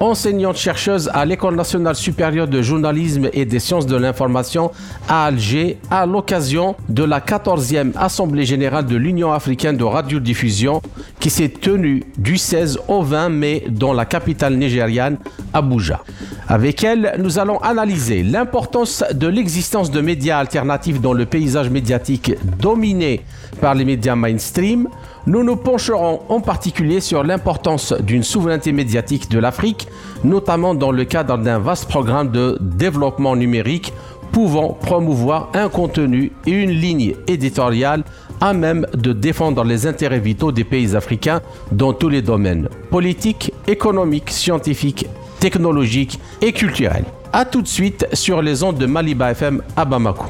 enseignante-chercheuse à l'École nationale supérieure de journalisme et des sciences de l'information à Alger, à l'occasion de la 14e Assemblée générale de l'Union africaine de radiodiffusion qui s'est tenue du 16 au 20 mai dans la capitale nigériane, Abuja. Avec elle, nous allons analyser l'importance de l'existence de médias alternatifs dans le paysage médiatique dominé par les médias mainstream. Nous nous pencherons en particulier sur l'importance d'une souveraineté médiatique de l'Afrique, notamment dans le cadre d'un vaste programme de développement numérique pouvant promouvoir un contenu et une ligne éditoriale à même de défendre les intérêts vitaux des pays africains dans tous les domaines politiques, économiques, scientifiques technologique et culturel. A tout de suite sur les ondes de Maliba FM à Bamako.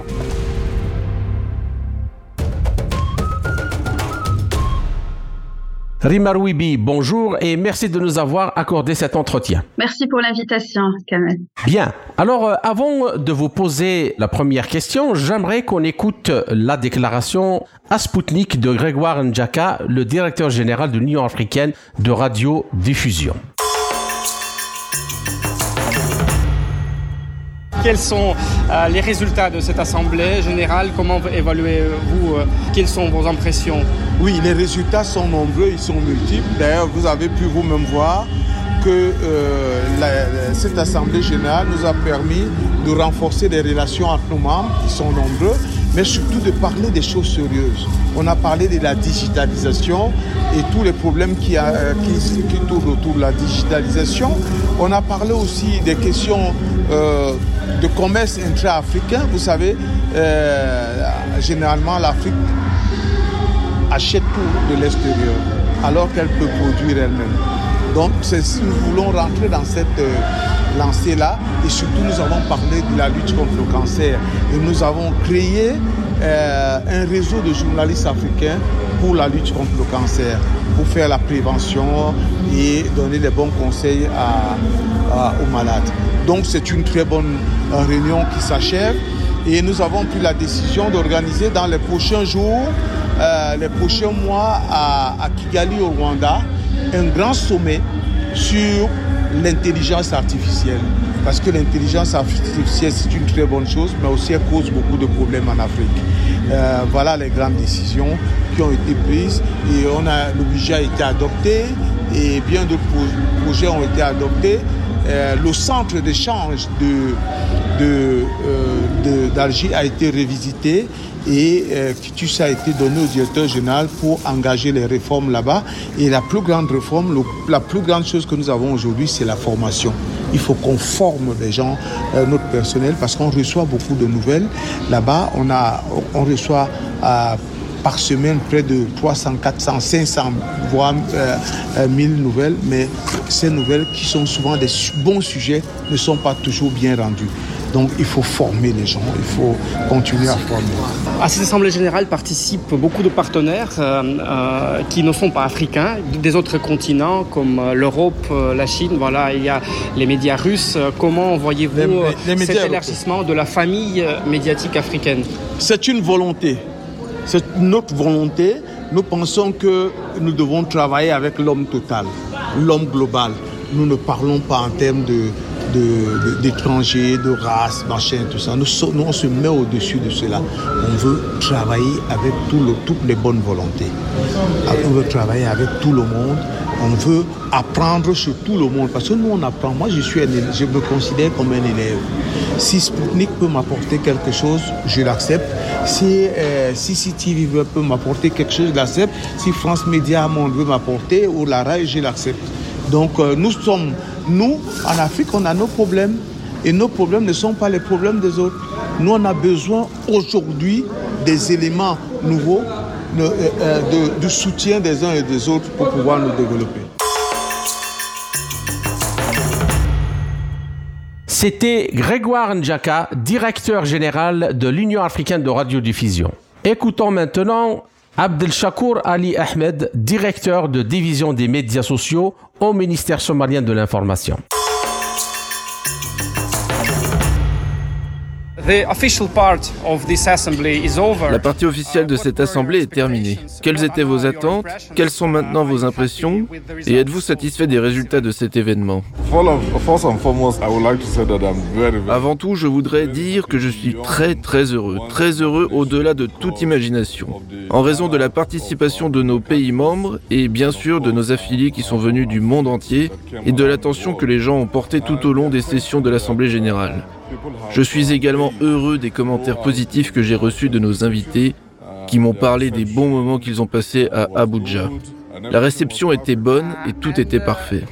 Rimarouibi, bonjour et merci de nous avoir accordé cet entretien. Merci pour l'invitation, Kamel. Bien. Alors, euh, avant de vous poser la première question, j'aimerais qu'on écoute la déclaration à Spoutnik de Grégoire Ndjaka, le directeur général de l'Union africaine de radiodiffusion. Quels sont euh, les résultats de cette assemblée générale? Comment évaluez-vous euh, Quelles sont vos impressions? Oui, les résultats sont nombreux, ils sont multiples. D'ailleurs, vous avez pu vous-même voir que euh, cette assemblée générale nous a permis de renforcer les relations entre nos membres, qui sont nombreux, mais surtout de parler des choses sérieuses. On a parlé de la digitalisation et tous les problèmes qui, tournent autour de la digitalisation. On a parlé aussi des questions de commerce intra-africain. Vous savez, euh, généralement, l'Afrique achète tout de l'extérieur, alors qu'elle peut produire elle-même. Donc, nous voulons rentrer dans cette euh, lancée-là, et surtout, nous avons parlé de la lutte contre le cancer, et nous avons créé euh, un réseau de journalistes africains pour la lutte contre le cancer, pour faire la prévention et donner les bons conseils aux malades. Donc c'est une très bonne réunion qui s'achève et nous avons pris la décision d'organiser dans les prochains jours, euh, les prochains mois à, à, Kigali au Rwanda, un grand sommet sur l'intelligence artificielle. Parce que l'intelligence artificielle, c'est une très bonne chose, mais aussi elle cause beaucoup de problèmes en Afrique. Euh, voilà les grandes décisions qui ont été prises et on a, le budget a été adopté et bien d'autres projets ont été adoptés. Euh, le centre d'échange de, d'Alger de, euh, a été revisité et euh, Kitus a été donné au directeur général pour engager les réformes là-bas. Et la plus grande réforme, la plus grande chose que nous avons aujourd'hui, c'est la formation. Il faut qu'on forme les gens, euh, notre personnel, parce qu'on reçoit beaucoup de nouvelles. Là-bas, on, on reçoit euh, par semaine près de 300, 400, 500, voire euh, 1000 nouvelles, mais ces nouvelles qui sont souvent des bons sujets ne sont pas toujours bien rendues. Donc il faut former les gens, il faut continuer à former. À cette Assemblée générale participent beaucoup de partenaires euh, euh, qui ne sont pas africains, des autres continents comme l'Europe, la Chine. Voilà, il y a les médias russes. Comment voyez-vous cet élargissement de la famille médiatique africaine? C'est une volonté. C'est notre volonté. Nous pensons que nous devons travailler avec l'homme total, l'homme global. Nous ne parlons pas en termes de d'étrangers, de, de, de, race, machin, tout ça. Nous, nous on se met au-dessus de cela. On veut travailler avec toutes les bonnes volontés. On veut travailler avec tout le monde. On veut apprendre sur tout le monde. Parce que nous, on apprend. Moi, je, suis un, je me considère comme un élève. Si Sputnik peut m'apporter quelque chose, je l'accepte. Si euh, CCTV peut m'apporter quelque chose, je l'accepte. Si France Média Monde veut m'apporter, ou la RAI, je l'accepte. Donc, euh, nous sommes nous, en Afrique, on a nos problèmes et nos problèmes ne sont pas les problèmes des autres. Nous, on a besoin aujourd'hui des éléments nouveaux, de, de, de, soutien des uns et des autres pour pouvoir nous développer. C'était Grégoire Ndjaka, directeur général de l'Union africaine de radiodiffusion. Écoutons maintenant Abdel Shakur Ali Ahmed, directeur de division des médias sociaux au ministère somalien de l'information. La partie officielle de cette assemblée est terminée. Quelles étaient vos attentes? Quelles sont maintenant vos impressions? Et êtes-vous satisfait des résultats de cet événement? Avant tout, je voudrais dire que je suis très très heureux, très heureux au-delà de toute imagination, en raison de la participation de nos pays membres et bien sûr de nos affiliés qui sont venus du monde entier et de l'attention que les gens ont portée tout au long des sessions de l'Assemblée générale. Je suis également heureux des commentaires positifs que j'ai reçus de nos invités qui m'ont parlé des bons moments qu'ils ont passés à Abuja. La réception était bonne et tout était parfait.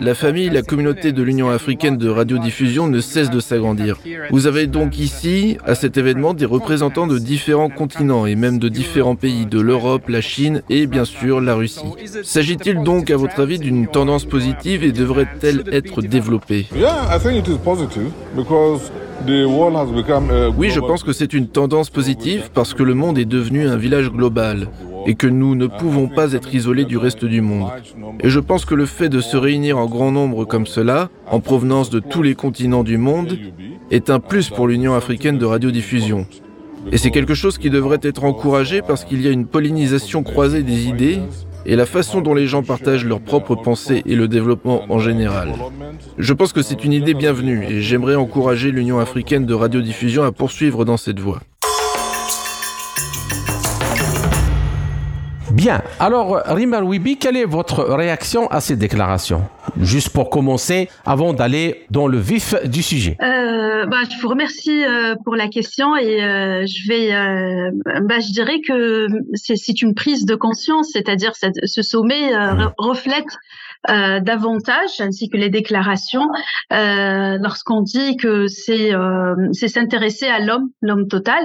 La famille, la communauté de l'Union africaine de radiodiffusion ne cesse de s'agrandir. Vous avez donc ici, à cet événement, des représentants de différents continents et même de différents pays, de l'Europe, la Chine et bien sûr la Russie. S'agit-il donc, à votre avis, d'une tendance positive et devrait-elle être développée? Oui, je pense que c'est une tendance positive parce que le monde est devenu un village global et que nous ne pouvons pas être isolés du reste du monde. Et je pense que le fait de se réunir en grand nombre comme cela, en provenance de tous les continents du monde, est un plus pour l'Union africaine de radiodiffusion. Et c'est quelque chose qui devrait être encouragé parce qu'il y a une pollinisation croisée des idées et la façon dont les gens partagent leurs propres pensées et le développement en général. Je pense que c'est une idée bienvenue et j'aimerais encourager l'Union africaine de radiodiffusion à poursuivre dans cette voie. Bien. Alors, Rima Wibi, quelle est votre réaction à ces déclarations? Juste pour commencer, avant d'aller dans le vif du sujet. Euh, bah, je vous remercie euh, pour la question et euh, je vais, euh, bah, je dirais que c'est une prise de conscience, c'est-à-dire ce sommet euh, reflète euh, davantage, ainsi que les déclarations, euh, lorsqu'on dit que c'est euh, c'est s'intéresser à l'homme, l'homme total.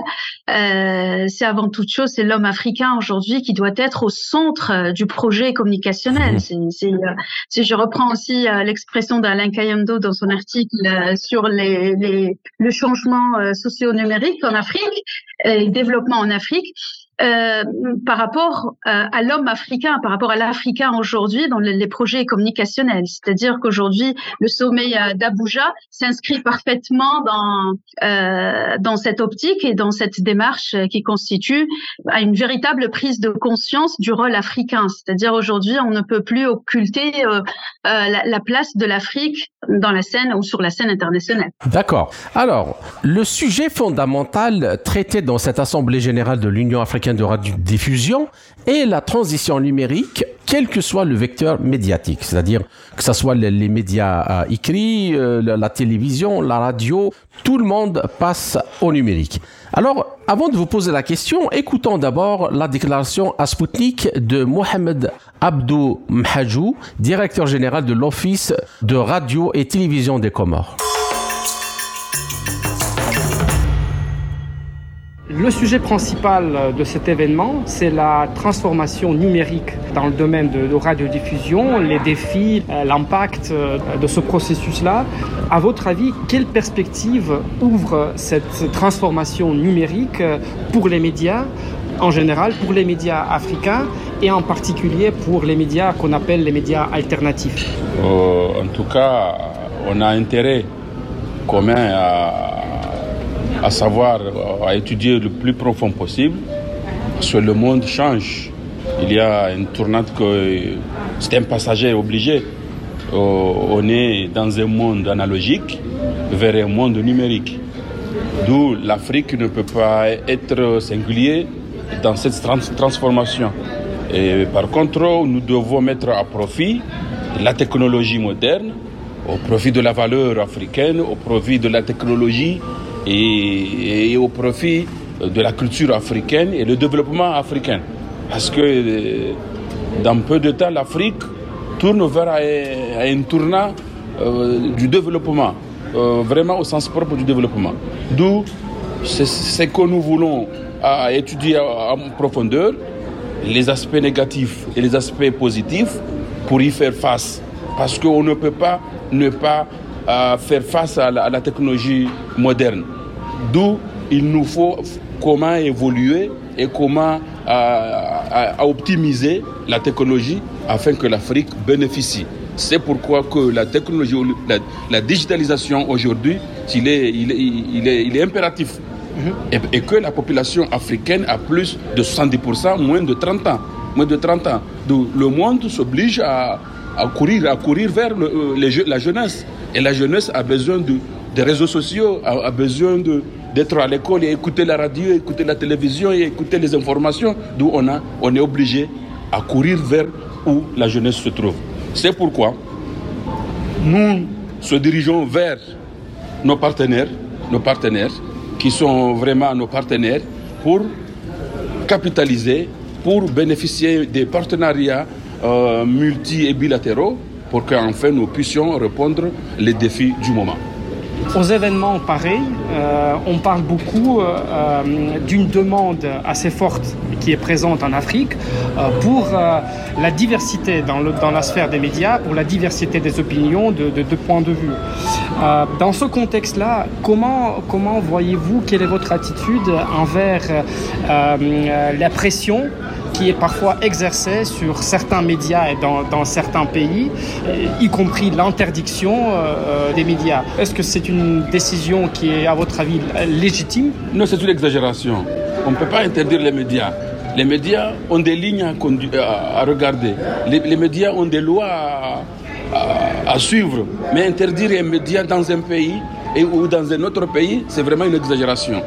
Euh, c'est avant toute chose, c'est l'homme africain aujourd'hui qui doit être au centre euh, du projet communicationnel. Mmh. C'est, si je reprends aussi l'expression d'Alain Kayando dans son article sur les, les, le changement socio-numérique en Afrique et le développement en Afrique, euh, par rapport euh, à l'homme africain, par rapport à l'Africain aujourd'hui dans les, projets communicationnels. C'est-à-dire qu'aujourd'hui, le sommet euh, d'Abuja s'inscrit parfaitement dans cette optique et dans cette démarche qui constitue une véritable prise de conscience du rôle africain. C'est-à-dire aujourd'hui, on ne peut plus occulter la, place de l'Afrique dans la scène ou sur la scène internationale. D'accord. Alors, le sujet fondamental traité dans cette Assemblée générale de l'Union africaine de radiodiffusion et la transition numérique, quel que soit le vecteur médiatique, c'est-à-dire que ce soit les, médias euh, écrits, euh, la télévision, la radio, tout le monde passe au numérique. Alors, avant de vous poser la question, écoutons d'abord la déclaration à Sputnik de Mohamed Abdou Mhajou, directeur général de l'Office de radio et télévision des Comores. Le sujet principal de cet événement, c'est la transformation numérique dans le domaine de, la radiodiffusion, les défis, euh, l'impact euh, de ce processus-là. À votre avis, quelle perspective ouvre cette transformation numérique pour les médias en général, pour les médias africains et en particulier pour les médias qu'on appelle les médias alternatifs? Euh, En tout cas, on a intérêt commun à à savoir à étudier le plus profond possible, parce que le monde change. Il y a une tournante que c'est un passager obligé. Euh, on est dans un monde analogique vers un monde numérique. D'où l'Afrique ne peut pas être singulier dans cette transformation. Et par contre, nous devons mettre à profit la technologie moderne, au profit de la valeur africaine, au profit de la technologie et, au profit de la culture africaine et le développement africain. Parce que euh, dans peu de temps, l'Afrique tourne vers un, tournant euh, du développement, euh, vraiment au sens propre du développement. D'où ce que nous voulons étudier en profondeur, les aspects négatifs et les aspects positifs pour y faire face parce qu'on ne peut pas ne pas faire face à la, technologie moderne. D'où il nous faut comment évoluer et comment euh, optimiser la technologie afin que l'Afrique bénéficie. C'est pourquoi que la technologie, la, digitalisation aujourd'hui, il est, il, est, il, est, impératif. Mhm. et, que la population africaine a plus de 70%, moins de 30 ans. Moins de 30 ans. Donc le monde s'oblige à, à, courir, à courir vers le, euh, la jeunesse. Et la jeunesse a besoin de, des réseaux sociaux, a, besoin d'être à l'école et écouter la radio, écouter la télévision et écouter les informations. D'où on, a, on est obligé à courir vers où la jeunesse se trouve. C'est pourquoi nous se dirigeons vers nos partenaires, nos partenaires qui sont vraiment nos partenaires pour capitaliser, pour bénéficier des partenariats euh, multi et bilatéraux pour qu'enfin nous puissions répondre les défis du moment. Aux événements pareils, euh, on parle beaucoup euh, euh, d'une demande assez forte qui est présente en Afrique pour la diversité dans, la sphère des médias, pour la diversité des opinions, de, de, points de vue. dans ce contexte-là, comment voyez-vous, quelle est votre attitude envers la pression qui est parfois exercée sur certains médias et dans, certains pays, y compris l'interdiction euh, euh, des médias. Est-ce que c'est une décision qui est, à votre avis, légitime? Non, c'est une exagération. On ne peut pas interdire les médias. Les médias ont des lignes à, regarder. Les, médias ont des lois à, à suivre. Mais interdire les médias dans un pays et, ou dans un autre pays, c'est vraiment une exagération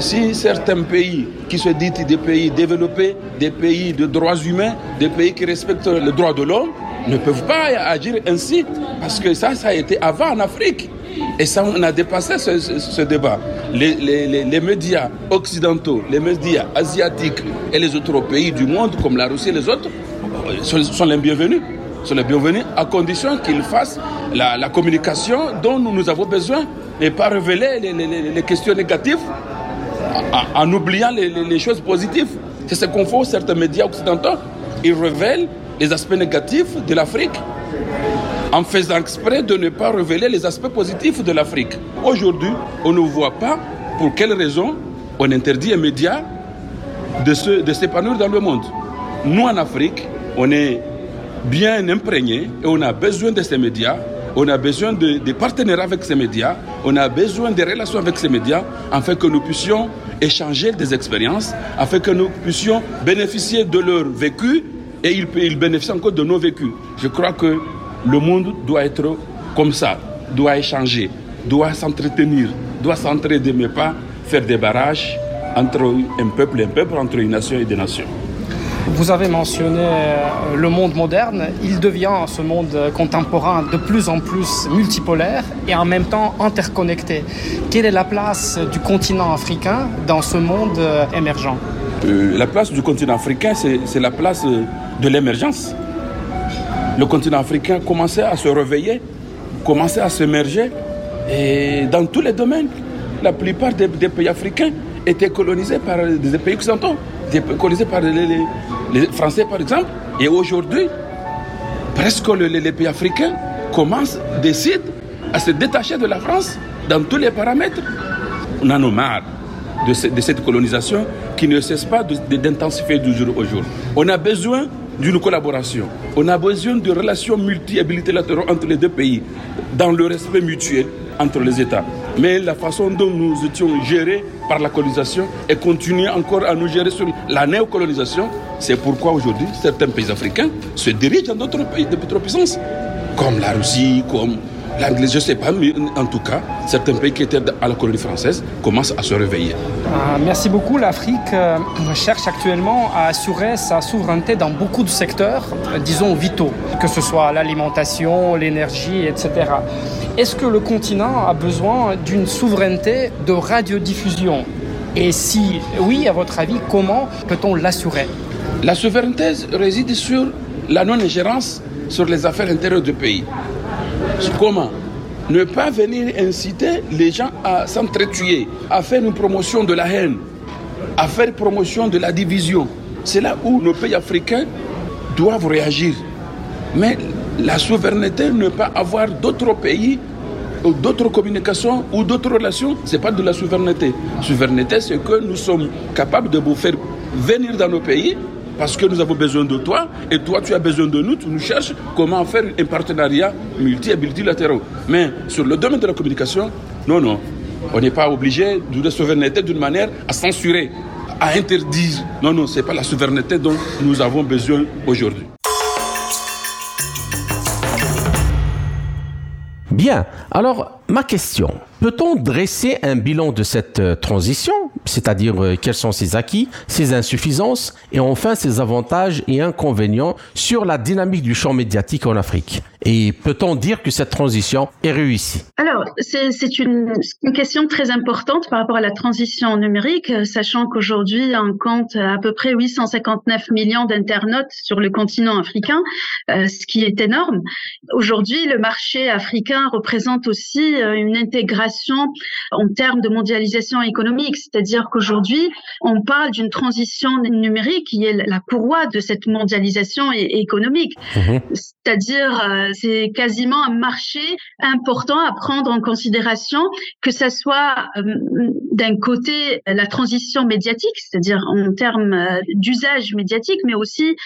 si certains pays qui se disent des pays développés, des pays de droits humains, des pays qui respectent les droits de l'homme, ne peuvent pas agir ainsi, parce que ça, ça a été avant en Afrique. Et ça, on a dépassé ce, débat. Les, les, médias occidentaux, les médias asiatiques et les autres pays du monde, comme la Russie et les autres, sont, les bienvenus. Sont les bienvenus à condition qu'ils fassent la, communication dont nous, nous avons besoin et pas révéler les questions négatives en oubliant les, choses positives. C'est ce qu'on fait certains médias occidentaux. Ils révèlent les aspects négatifs de l'Afrique en faisant exprès de ne pas révéler les aspects positifs de l'Afrique. Aujourd'hui, on ne voit pas pour quelles raisons on interdit aux médias de s'épanouir dans le monde. Nous, en Afrique, on est bien imprégnés et on a besoin de ces médias on a besoin de, de partenaires avec ces médias, on a besoin de relations avec ces médias afin que nous puissions échanger des expériences, afin que nous puissions bénéficier de leur vécu et ils, ils bénéficient encore de nos vécus. Je crois que le monde doit être comme ça, doit échanger, doit s'entretenir, doit s'entraider, mais pas faire des barrages entre un peuple et un peuple, entre une nation et des nations. Vous avez mentionné euh, le monde moderne. Il devient, ce monde contemporain, de plus en plus multipolaire et en même temps interconnecté. Quelle est la place du continent africain dans ce monde euh, émergent? Euh, La place du continent africain, c'est la place de l'émergence. Le continent africain commençait à se réveiller, commençait à s'émerger et dans tous les domaines. La plupart des, des pays africains étaient colonisés par des pays occidentaux colonisés par les, Français, par exemple? Et aujourd'hui, presque les, pays africains commencent, décident à se détacher de la France dans tous les paramètres. On en a marre de, cette colonisation qui ne cesse pas d'intensifier du jour au jour. On a besoin d'une collaboration. On a besoin de relations multi et entre les deux pays, dans le respect mutuel entre les États. Mais la façon dont nous étions gérés par la colonisation et continuer encore à nous gérer sur la néocolonisation, c'est pourquoi aujourd'hui certains pays africains se dirigent dans d'autres pays de puissance, comme la Russie, comme l'Anglais, je ne sais pas, mais en tout cas, certains pays qui étaient à la colonie française commencent à se réveiller. Ah, merci beaucoup. L'Afrique euh, cherche actuellement à assurer sa souveraineté dans beaucoup de secteurs, euh, disons vitaux, que ce soit l'alimentation, l'énergie, etc. Est-ce que le continent a besoin d'une souveraineté de radiodiffusion? Et si oui, à votre avis, comment peut-on l'assurer? La souveraineté réside sur la non-ingérence sur les affaires intérieures du pays. Comment Ne pas venir inciter les gens à s'entretuer, à faire une promotion de la haine, à faire promotion de la division. C'est là où nos pays africains doivent réagir. Mais La souveraineté ne pas avoir d'autres pays ou d'autres communications ou d'autres relations, ce n'est pas de la souveraineté. Souveraineté, c'est que nous sommes capables de vous faire venir dans nos pays parce que nous avons besoin de toi et toi tu as besoin de nous, tu nous cherches comment faire un partenariat multi et multilatéral. Mais sur le domaine de la communication, non, non, on n'est pas obligé de la souveraineté d'une manière à censurer, à interdire. Non, non, ce n'est pas la souveraineté dont nous avons besoin aujourd'hui. Bien, alors ma question, peut-on dresser un bilan de cette euh, transition, c'est-à-dire euh, quels sont ses acquis, ses insuffisances et enfin ses avantages et inconvénients sur la dynamique du champ médiatique en Afrique? Et peut-on dire que cette transition est réussie? Alors, c'est une, question très importante par rapport à la transition numérique, sachant qu'aujourd'hui, on compte à peu près 859 millions d'internautes sur le continent africain, euh, ce qui est énorme. Aujourd'hui, le marché africain représente aussi euh, une intégration en termes de mondialisation économique, c'est-à-dire qu'aujourd'hui, on parle d'une transition numérique qui est la courroie de cette mondialisation économique, mmh. C'est-à-dire euh, c'est quasiment un marché important à prendre en considération, que ça soit euh, d'un côté la transition médiatique, c'est-à-dire en termes euh, d'usage médiatique, mais aussi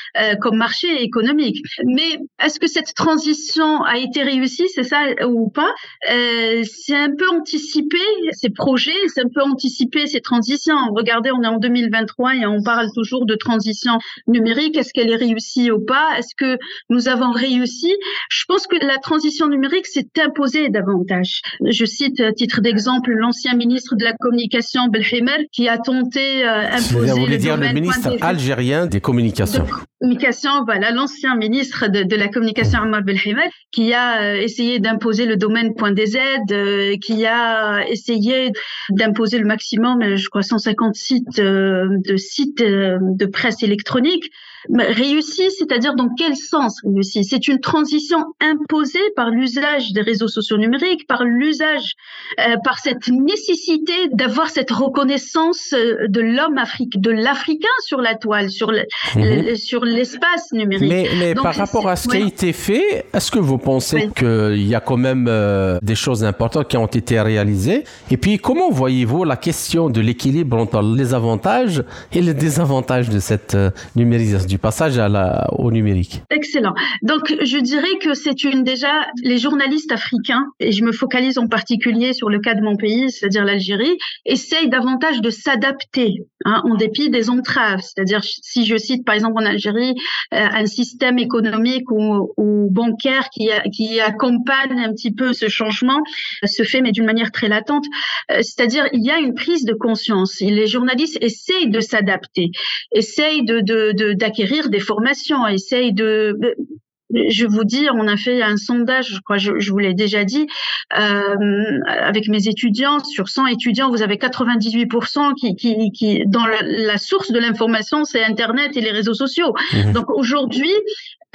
comme marché économique. Mais est-ce que cette transition a été réussie, c'est ça ou pas? C'est un peu anticipé ces projets, c'est un peu anticipé ces transitions. Regardez, on est en 2023 et on parle toujours de transition numérique. Est-ce qu'elle est réussie ou pas? Est-ce que nous avons réussi je pense que la transition numérique s'est imposée davantage. Je cite à titre d'exemple l'ancien ministre de la communication Belhemer qui a tenté euh, imposer. Vous voulez dire le ministre algérien des communications. communication, voilà, l'ancien ministre de, de, la communication Ammar Belhemer qui a euh, essayé d'imposer le domaine .dz, euh, qui a essayé d'imposer le maximum, je crois 150 sites euh, de sites euh, de presse électronique. Réussi, c'est-à-dire dans quel sens réussi? C'est une transition imposée par l'usage des réseaux sociaux numériques, par l'usage, euh, par cette nécessité d'avoir cette reconnaissance euh, de l'homme africain, de l'Africain sur la toile, sur mhm. sur l'espace numérique. Mais, mais par rapport à ce qui a été fait, est-ce que vous pensez qu'il y a quand même euh, des choses importantes qui ont été réalisées? Et puis, comment voyez-vous la question de l'équilibre entre les avantages et les désavantages de cette numérisation du passage au numérique. Excellent. Donc, je dirais que c'est une déjà les journalistes africains, et je me focalise en particulier sur le cas de mon pays, c'est-à-dire l'Algérie, essayent davantage de s'adapter hein, en dépit des entraves. C'est-à-dire, si je cite par exemple en Algérie euh, un système économique ou, bancaire qui, accompagne un petit peu ce changement, se fait mais d'une manière très latente. Euh, c'est-à-dire, il y a une prise de conscience. Les journalistes essayent de s'adapter, essayent de d'acquérir acquérir des formations, essaye de je vous dis, on a fait un sondage, je crois, je, vous l'ai déjà dit, euh, avec mes étudiants. Sur 100 étudiants, vous avez 98% qui, qui, qui dans la, source de l'information, c'est Internet et les réseaux sociaux. Mmh. Donc aujourd'hui,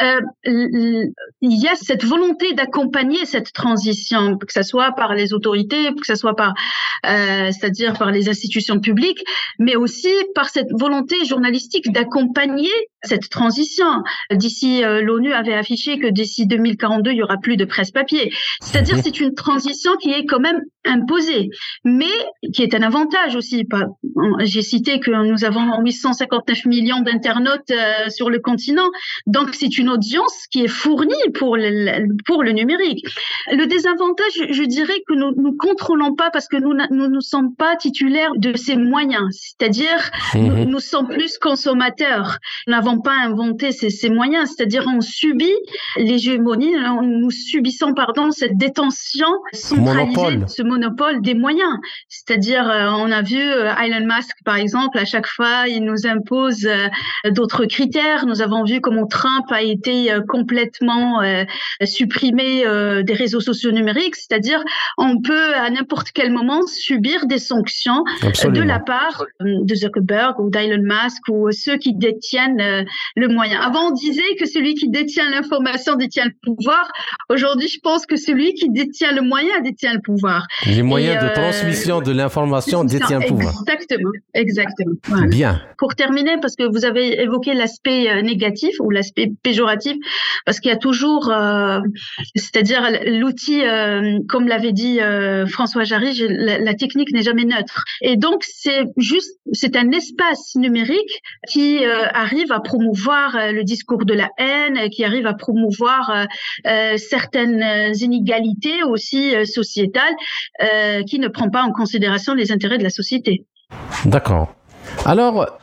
euh, il y a cette volonté d'accompagner cette transition, que ce soit par les autorités, que ce soit par, euh, c'est-à-dire par les institutions publiques, mais aussi par cette volonté journalistique d'accompagner cette transition. D'ici, euh, l'ONU avait affiché que d'ici 2042, il y aura plus de presse papier. C'est-à-dire, mhm. c'est une transition qui est quand même imposée, mais qui est un avantage aussi. J'ai cité que nous avons 859 millions d'internautes euh, sur le continent, donc c'est une audience qui est fournie pour le, pour le numérique. Le désavantage, je dirais que nous ne contrôlons pas parce que nous ne sommes pas titulaires de ces moyens. C'est-à-dire, nous, mhm. nous, sommes plus consommateurs. Nous n'avons pas inventé ces, ces moyens. C'est-à-dire, on subit l'hégémonie, nous subissons, pardon, cette détention centralisée, ce monopole des moyens. C'est-à-dire, euh, on a vu euh, Elon Musk, par exemple, à chaque fois, il nous impose euh, d'autres critères. Nous avons vu comment Trump a été complètement supprimé des réseaux sociaux numériques, c'est-à-dire on peut à n'importe quel moment subir des sanctions de la part de Zuckerberg ou d'Elon Musk ou ceux qui détiennent le moyen. Avant, on disait que celui qui détient l'information détient le pouvoir. Aujourd'hui, je pense que celui qui détient le moyen détient le pouvoir. Les moyens de transmission de l'information détient le pouvoir. Exactement, exactement. Bien. Pour terminer, parce que vous avez évoqué l'aspect négatif ou l'aspect péjoratif, parce qu'il y a toujours, c'est-à-dire l'outil, comme l'avait dit François Jarry, la, la technique n'est jamais neutre. Et donc, c'est juste, c'est un espace numérique qui euh, arrive à promouvoir euh, le discours de la haine, qui arrive à promouvoir euh, certaines inégalités aussi sociétales, qui ne prend pas en considération les intérêts de la société. D'accord. Alors,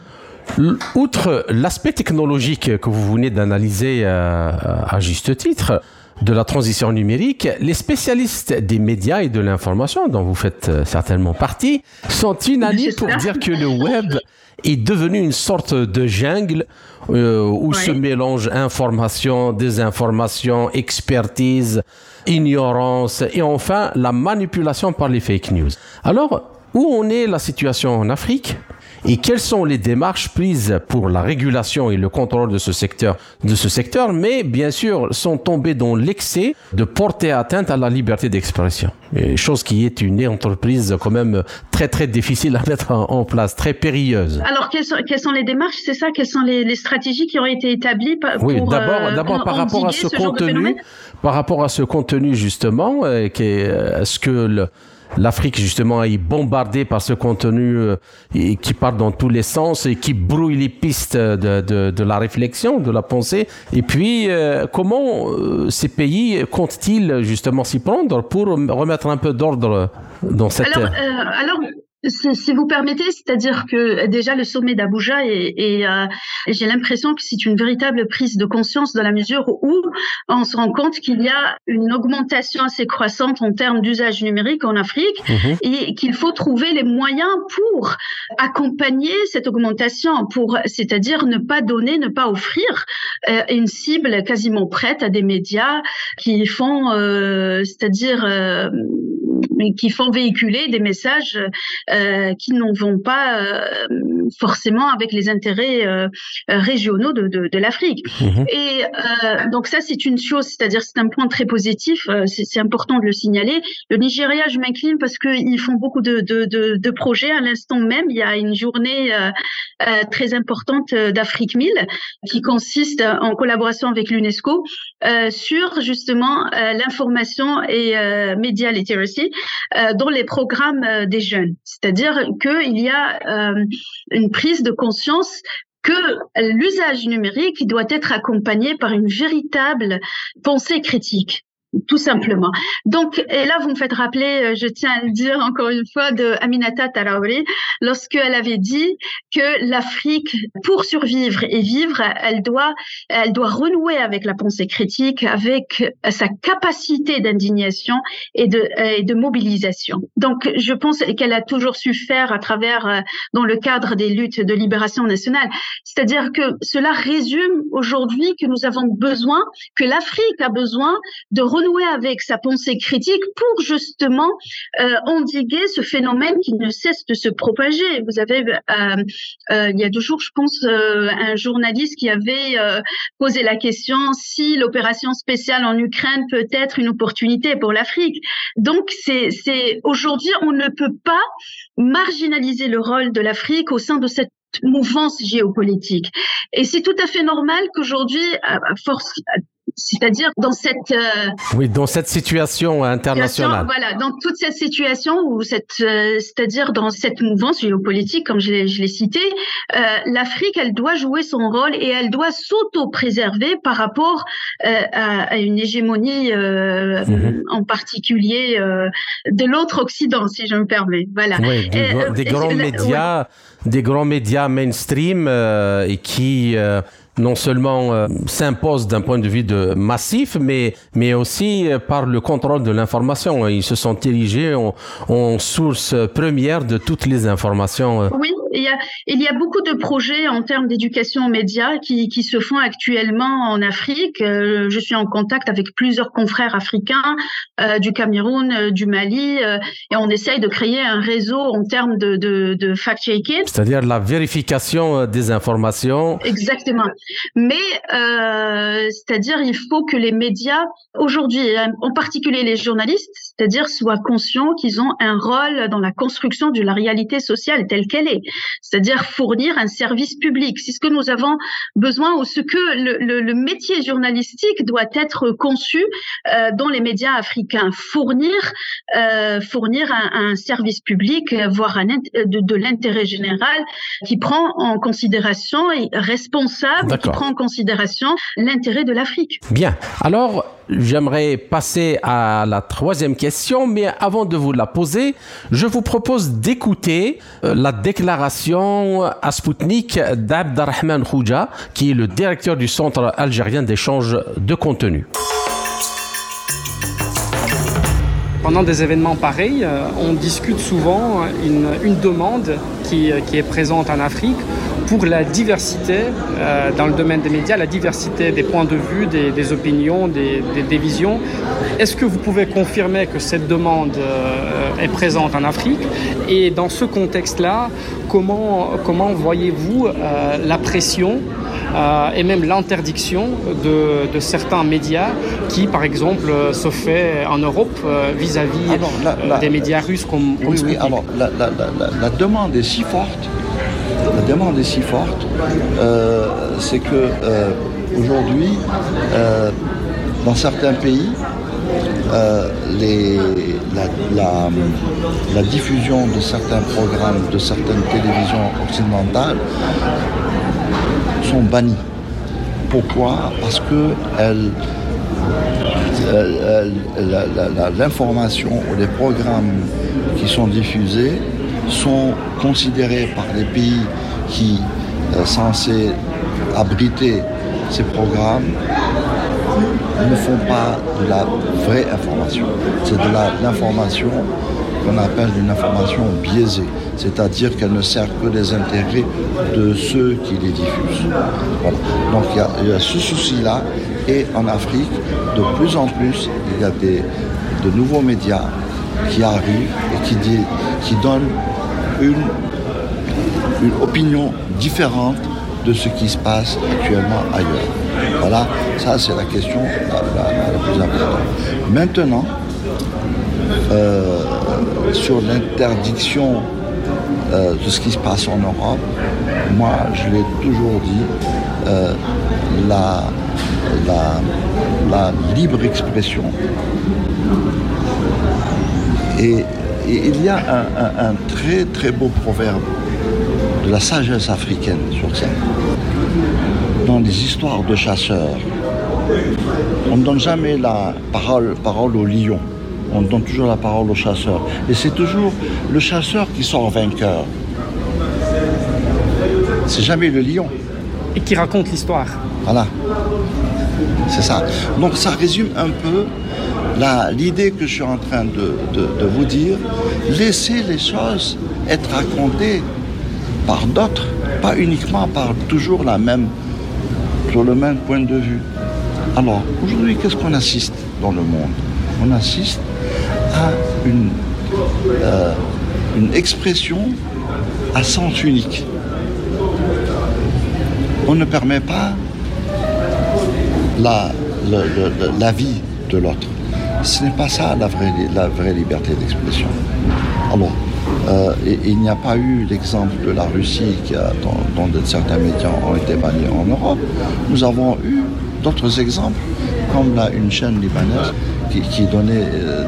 outre l'aspect technologique que vous venez d'analyser à juste titre, de la transition numérique, les spécialistes des médias et de l'information, dont vous faites euh, certainement partie, sont unanimes pour dire que le web est devenu une sorte de jungle euh, où se mélangent information, désinformation, expertise, ignorance et enfin la manipulation par les fake news. Alors, où en est la situation en Afrique? Et quelles sont les démarches prises pour la régulation et le contrôle de ce secteur, de ce secteur, mais bien sûr sont tombés dans l'excès de porter atteinte à la liberté d'expression. Chose qui est une entreprise quand même très très difficile à mettre en place, très périlleuse. Alors quelles sont, les démarches C'est ça? Quelles sont les, stratégies qui ont été établies pour, Oui, d'abord, euh, d'abord par rapport à ce, contenu, par rapport à ce contenu justement, euh, est-ce que le, l'Afrique justement est bombardée par ce contenu euh, qui part dans tous les sens et qui brouille les pistes de, la réflexion, de la pensée. Et puis, euh, comment euh, ces pays comptent-ils justement s'y prendre pour remettre un peu d'ordre dans cette... Alors, alors si, vous permettez, c'est-à-dire que déjà le sommet d'Abuja et, euh, j'ai l'impression que c'est une véritable prise de conscience dans la mesure où on se rend compte qu'il y a une augmentation assez croissante en termes d'usage numérique en Afrique mhm. et qu'il faut trouver les moyens pour accompagner cette augmentation, pour c'est-à-dire ne pas donner, ne pas offrir euh, une cible quasiment prête à des médias qui font, euh, c'est-à-dire qui font véhiculer des messages euh, qui n'en vont pas euh, forcément avec les intérêts euh, régionaux de, de, de l'Afrique. Mhm. Et donc ça, c'est une chose, c'est-à-dire c'est un point très positif, c'est important de le signaler. Le Nigeria, je m'incline parce qu'ils font beaucoup de, de, de, projets. À l'instant même, il y a une journée très importante d'Afrique 1000 qui consiste en collaboration avec l'UNESCO sur justement l'information et media literacy dans les programmes des jeunes. C'est-à-dire qu'il y a euh, une prise de conscience que l'usage numérique doit être accompagné par une véritable pensée critique tout simplement. Donc, et là, vous me faites rappeler, euh, je tiens à le dire encore une fois, de Aminata Traoré, lorsqu'elle avait dit que l'Afrique, pour survivre et vivre, elle doit, elle doit renouer avec la pensée critique, avec sa capacité d'indignation et de, et de mobilisation. Donc, je pense qu'elle a toujours su faire à travers, euh, dans le cadre des luttes de libération nationale. C'est-à-dire que cela résume aujourd'hui que nous avons besoin, que l'Afrique a besoin de renouer avec sa pensée critique pour justement euh, endiguer ce phénomène qui ne cesse de se propager. Vous avez, euh, euh, il y a deux jours, je pense, un journaliste qui avait posé la question si l'opération spéciale en Ukraine peut être une opportunité pour l'Afrique. Donc, c'est aujourd'hui, on ne peut pas marginaliser le rôle de l'Afrique au sein de cette mouvance géopolitique. Et c'est tout à fait normal qu'aujourd'hui, à force, c'est-à-dire dans cette euh, oui dans cette situation internationale. voilà dans toute cette situation où cette euh, c'est-à-dire dans cette mouvance géopolitique comme je l'ai, je l'ai cité euh, l'Afrique elle doit jouer son rôle et elle doit s'auto-préserver par rapport à, à, une hégémonie mm-hmm. en particulier de l'autre Occident si je me permets. Voilà. Oui, des, grands médias des grands médias mainstream et qui non seulement euh, s'impose d'un point de vue de massif, mais, mais aussi euh, par le contrôle de l'information. Ils se sont érigés en, en, source première de toutes les informations. Oui, il y a, il y a beaucoup de projets en termes d'éducation aux médias qui, qui, se font actuellement en Afrique. Euh, je suis en contact avec plusieurs confrères africains euh, du Cameroun, euh, du Mali, et on essaye de créer un réseau en termes de, de, de fact-checking. C'est-à-dire la vérification des informations. Exactement. Mais c'est-à-dire il faut que les médias aujourd'hui, en particulier les journalistes, c'est-à-dire soient conscients qu'ils ont un rôle dans la construction de la réalité sociale telle qu'elle est, c'est-à-dire fournir un service public. C'est ce que nous avons besoin ou ce que le, le, métier journalistique doit être conçu euh, dans les médias africains, fournir euh, fournir un, un, service public, voire un, de, de l'intérêt général qui prend en considération et responsable, qui prend en considération l'intérêt de l'Afrique. Bien. Alors, J'aimerais passer à la troisième question, mais avant de vous la poser, je vous propose d'écouter euh, la déclaration à Spoutnik d'Abdarrahman Khouja, qui est le directeur du Centre algérien d'échange de contenu. Pendant des événements pareils, euh, on discute souvent une, une demande qui, qui, est présente en Afrique pour la diversité euh, dans le domaine des médias, la diversité des points de vue, des, des opinions, des, des, des visions. Est-ce que vous pouvez confirmer que cette demande euh, est présente en Afrique? Et dans ce contexte-là, comment, comment voyez-vous euh, la pression et même l'interdiction de, de, certains médias qui, par exemple, se fait en Europe vis-à-vis -vis, la, des médias russes comme, comme oui, oui, alors, la, la, demande est si forte, la demande est si forte, euh, c'est que euh, aujourd'hui, euh, dans certains pays, les, la, la, la, diffusion de certains programmes, de certaines télévisions occidentales sont bannis. Pourquoi? Parce que elles, l'information ou les programmes qui sont diffusés sont considérés par les pays qui sont euh, censés abriter ces programmes ne font pas de la vraie information. C'est de l'information qu'on appelle une information biaisée, c'est-à-dire qu'elle ne sert que les intérêts de ceux qui les diffusent. Donc il y, y a ce souci-là, et en Afrique, de plus en plus, il y a des, de nouveaux médias qui arrivent et qui, donnent une, opinion différente de ce qui se passe actuellement ailleurs. Voilà, ça c'est la question la, plus importante. Maintenant, euh, sur l'interdiction euh, de ce qui se passe en Europe, moi je l'ai toujours dit, euh, la, la, libre expression et, et il y a un, un, un très très beau proverbe de la sagesse africaine sur ça. Dans les histoires de chasseurs, on ne donne jamais la parole, parole au lion. On donne toujours la parole au chasseur. Et c'est toujours le chasseur qui sort vainqueur. C'est jamais le lion. Et qui raconte l'histoire. Voilà. C'est ça. Donc ça résume un peu l'idée que je suis en train de, vous dire. Laissez les choses être racontées par d'autres, pas uniquement par toujours la même, sur le même point de vue. Alors, aujourd'hui, qu'est-ce qu'on assiste dans le monde? On assiste à une, euh, une expression à sens unique. On ne permet pas la vie de l'autre. Ce n'est pas ça la vraie, la vraie liberté d'expression. Alors, euh, et, il n'y a pas eu l'exemple de la Russie qui a, dont, certains médias ont été bannis en Europe. Nous avons eu d'autres exemples, comme là, une chaîne libanaise qui, donnait euh,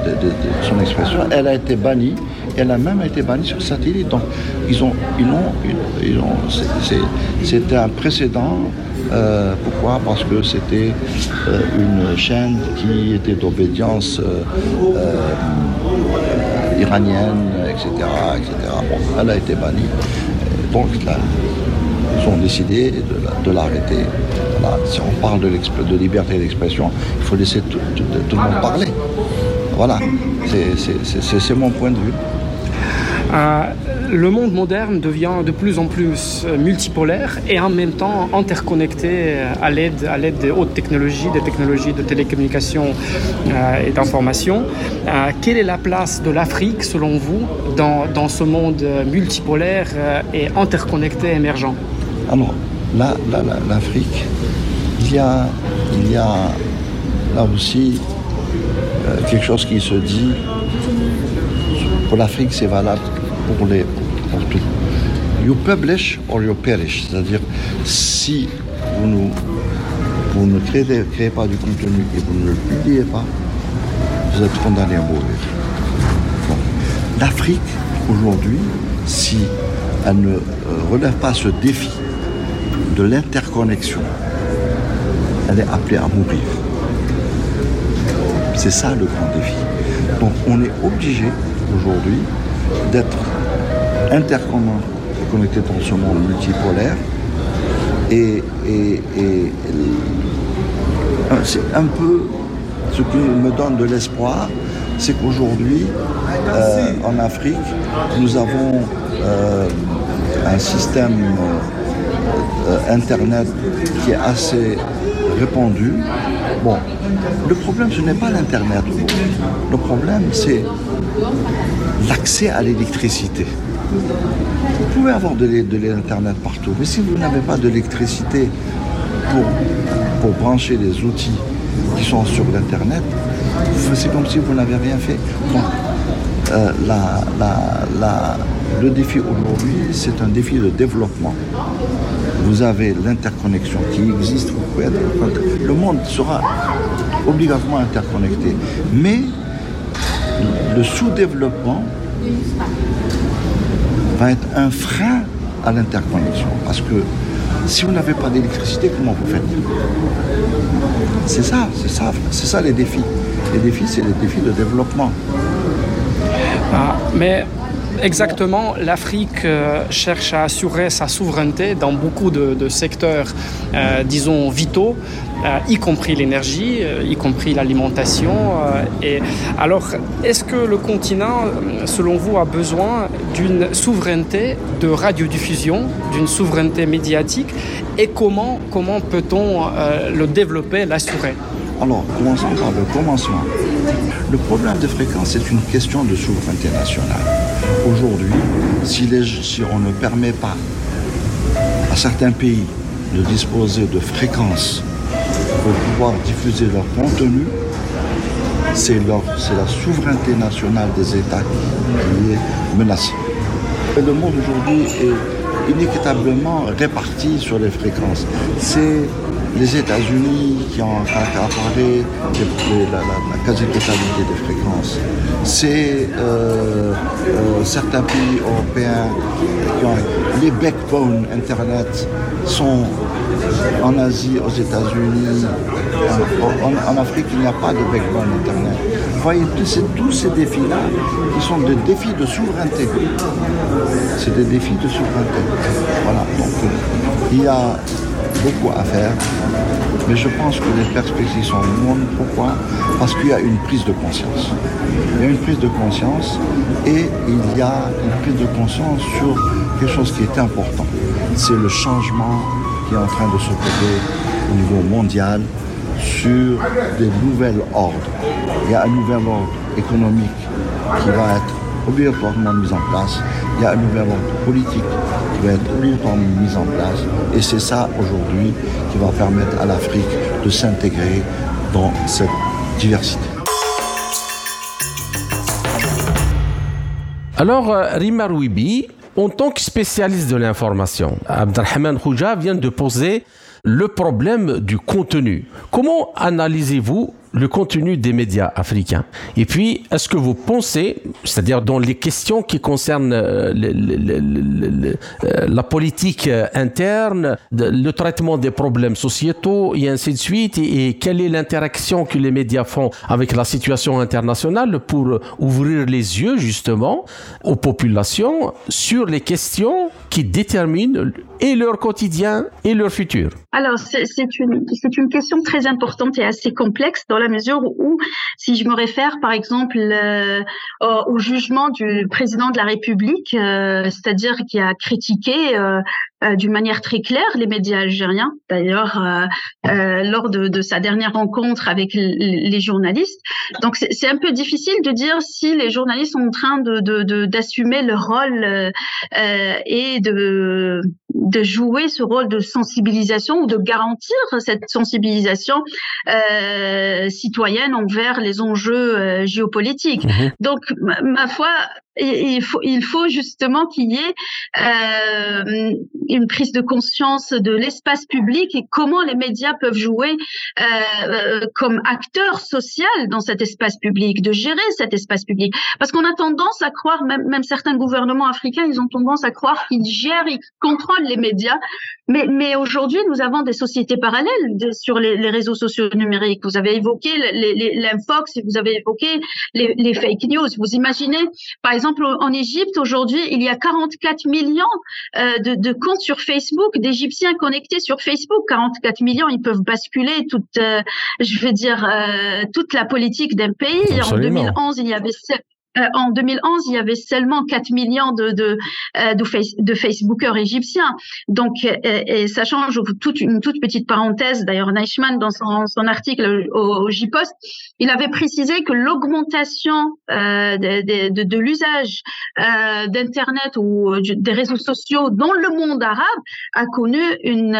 son expression. Elle a été bannie, elle a même été bannie sur satellite. Donc, ils ont, ils ont, ils ont, c'était un précédent. Euh, pourquoi? Parce que c'était euh, une chaîne qui était d'obédience euh, iranienne, etc., etc. Bon, elle a été bannie. Donc, ils ont décidé de l'arrêter. Si on parle de, liberté d'expression, il faut laisser tout, le monde parler. Voilà, c'est mon point de vue. Euh, le monde moderne devient de plus en plus multipolaire et en même temps interconnecté à l'aide à l'aide des hautes technologies, des technologies de télécommunication et d'information. quelle est la place de l'Afrique selon vous dans, dans ce monde multipolaire et interconnecté émergent? Alors, là, l'Afrique, il y a, il y a là aussi euh, quelque chose qui se dit pour l'Afrique, c'est valable pour, les, tout. You publish or you perish. C'est-à-dire, si vous, nous, ne créez, créez, pas du contenu et vous ne le publiez pas, vous êtes condamné à mourir. L'Afrique, aujourd'hui, si elle ne euh, relève pas ce défi de l'interconnexion, elle est appelée à mourir. C'est ça le grand défi. Donc on est obligé aujourd'hui d'être interconnecté dans ce monde multipolaire. Et, c'est un peu ce qui me donne de l'espoir, c'est qu'aujourd'hui, euh, en Afrique, nous avons euh, un système euh, Internet qui est assez répandu. Bon, le problème, ce n'est pas l'Internet. Le problème, c'est l'accès à l'électricité. Vous pouvez avoir de l'Internet partout, mais si vous n'avez pas d'électricité pour, pour brancher les outils qui sont sur l'Internet, c'est comme si vous n'avez rien fait. Euh, le défi aujourd'hui, c'est un défi de développement. Vous avez l'interconnexion qui existe, vous pouvez être, le monde sera obligatoirement interconnecté. Mais le sous-développement va être un frein à l'interconnexion. Parce que si vous n'avez pas d'électricité, comment vous faites? C'est ça, c'est ça, c'est ça les défis. Les défis, c'est les défis de développement. Ah, mais exactement, l'Afrique euh, cherche à assurer sa souveraineté dans beaucoup de, secteurs, euh, disons, vitaux. Euh, y compris l'énergie, y compris l'alimentation. et alors, est-ce que le continent, selon vous, a besoin d'une souveraineté de radiodiffusion, d'une souveraineté médiatique Et comment, comment peut-on le développer, l'assurer? Alors, commençons par le commencement. Le problème de fréquence est une question de souveraineté nationale. Aujourd'hui, si, si, on ne permet pas à certains pays de disposer de fréquences pour pouvoir diffuser leur contenu, c'est la souveraineté nationale des États qui est menacée. le monde aujourd'hui est inéquitablement réparti sur les fréquences. C'est les États-Unis qui ont accaparé la, la, quasi-totalité des fréquences. C'est euh, euh, certains pays européens qui ont les backbones Internet sont en Asie, aux États-Unis, en, Afrique, il n'y a pas de backbone Internet. Vous voyez, tous ces défis-là qui sont des défis de souveraineté. C'est des défis de souveraineté. Voilà, donc il y a beaucoup à faire. Mais je pense que les perspectives sont bonnes. Pourquoi? Parce qu'il y a une prise de conscience. Il y a une prise de conscience et il y a une prise de conscience sur quelque chose qui est important. C'est le changement qui est en train de s'opérer au niveau mondial sur des nouvelles ordres. Il y a un nouvel ordre économique qui va être obligatoirement mis en place. Il y a un nouvel ordre politique qui va être obligatoirement mis en place. Et c'est ça aujourd'hui qui va permettre à l'Afrique de s'intégrer dans cette diversité. Alors, euh, Rima Rouibi, en tant que spécialiste de l'information, Abdelrahman Khouja vient de poser le problème du contenu. Comment analysez-vous le contenu des médias africains. Et puis, est-ce que vous pensez, c'est-à-dire dans les questions qui concernent euh, euh, la politique euh, interne, le traitement des problèmes sociétaux et ainsi de suite, et, quelle est l'interaction que les médias font avec la situation internationale pour ouvrir les yeux justement aux populations sur les questions qui déterminent et leur quotidien et leur futur Alors, c'est une, une question très importante et assez complexe dans la mesure où, si je me réfère par exemple euh, au, jugement du président de la République, euh, c'est-à-dire qui a critiqué euh, euh, d'une manière très claire les médias algériens. D'ailleurs, euh, euh, lors de, de, sa dernière rencontre avec les journalistes. Donc, c'est un peu difficile de dire si les journalistes sont en train de d'assumer leur rôle et de de jouer ce rôle de sensibilisation ou de garantir cette sensibilisation euh, citoyenne envers les enjeux géopolitiques. Mmh Donc, ma, ma il faut, il faut justement qu'il y ait euh, une prise de conscience de l'espace public et comment les médias peuvent jouer euh, comme acteurs sociaux dans cet espace public, de gérer cet espace public. Parce qu'on a tendance à croire, même, même certains gouvernements africains, ils ont tendance à croire qu'ils gèrent, ils contrôlent les médias. Mais, mais aujourd'hui, nous avons des sociétés parallèles sur les, les, réseaux sociaux numériques. Vous avez évoqué l'infox, vous avez évoqué les, les fake news. Vous imaginez, par exemple, en Égypte, aujourd'hui, il y a 44 millions euh, de, de, comptes sur Facebook, d'Égyptiens connectés sur Facebook. 44 millions, ils peuvent basculer toute, euh, je veux dire, euh, toute la politique d'un pays. En 2011, il y avait euh, en 2011, il y avait seulement 4 millions de, euh, de, face, de Facebookers égyptiens. Donc, euh, et, ça change toute une toute petite parenthèse. D'ailleurs, Neichmann, dans son, article au, au J-Post, il avait précisé que l'augmentation de, l'usage d'Internet ou des réseaux sociaux dans le monde arabe a connu une,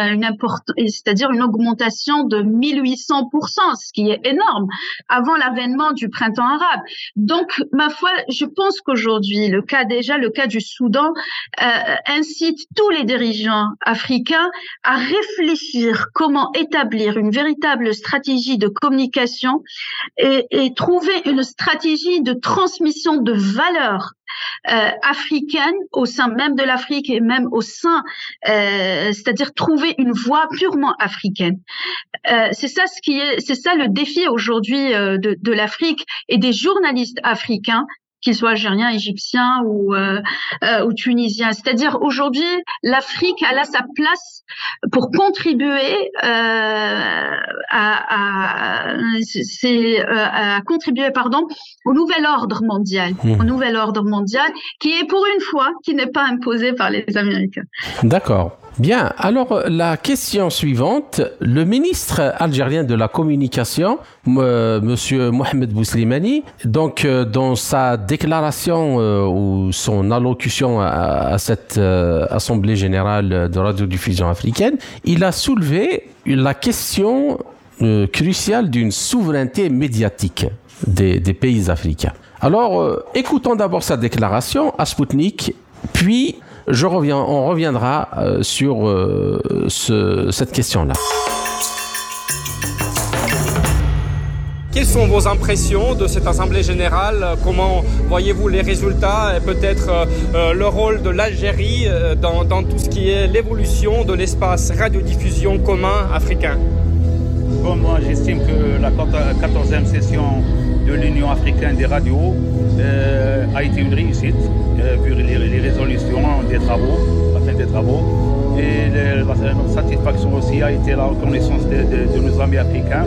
c'est-à-dire une augmentation de 1800%, ce qui est énorme, avant l'avènement du printemps arabe. Donc, ma foi, je pense qu'aujourd'hui, le cas déjà, le cas du Soudan, euh, incite tous les dirigeants africains à réfléchir comment établir une véritable stratégie de communication et, et trouver une stratégie de transmission de valeurs euh, africaine au sein même de l'Afrique et même au sein, euh, c'est-à-dire trouver une voie purement africaine. Euh, c'est ça ce qui est, c'est ça le défi aujourd'hui de, de l'Afrique et des journalistes africains qu'ils soient algériens, égyptiens ou, euh, euh, ou tunisiens. C'est-à-dire aujourd'hui, l'Afrique a là sa place pour contribuer euh, à, à, c'est, euh, à, contribuer pardon au nouvel ordre mondial, mmh. au nouvel ordre mondial qui est pour une fois qui n'est pas imposé par les Américains. D'accord. Bien, alors la question suivante, le ministre algérien de la communication, monsieur Mohamed Bouslimani, donc dans sa déclaration euh, ou son allocution à, cette euh, assemblée générale de radiodiffusion africaine, il a soulevé la question euh, cruciale d'une souveraineté médiatique des, pays africains. Alors, écoutons d'abord sa déclaration à Sputnik, puis je reviens, on reviendra sur ce, cette question-là. Quelles sont vos impressions de cette Assemblée générale? Comment voyez-vous les résultats et peut-être euh, le rôle de l'Algérie euh, dans, tout ce qui est l'évolution de l'espace radiodiffusion commun africain? Bon, Moi, j'estime que la 14e session de l'Union africaine des radios euh, a été une réussite, euh, vu les, les, résolutions des travaux, la fin des travaux. La, notre satisfaction aussi a été la reconnaissance de, nos amis africains,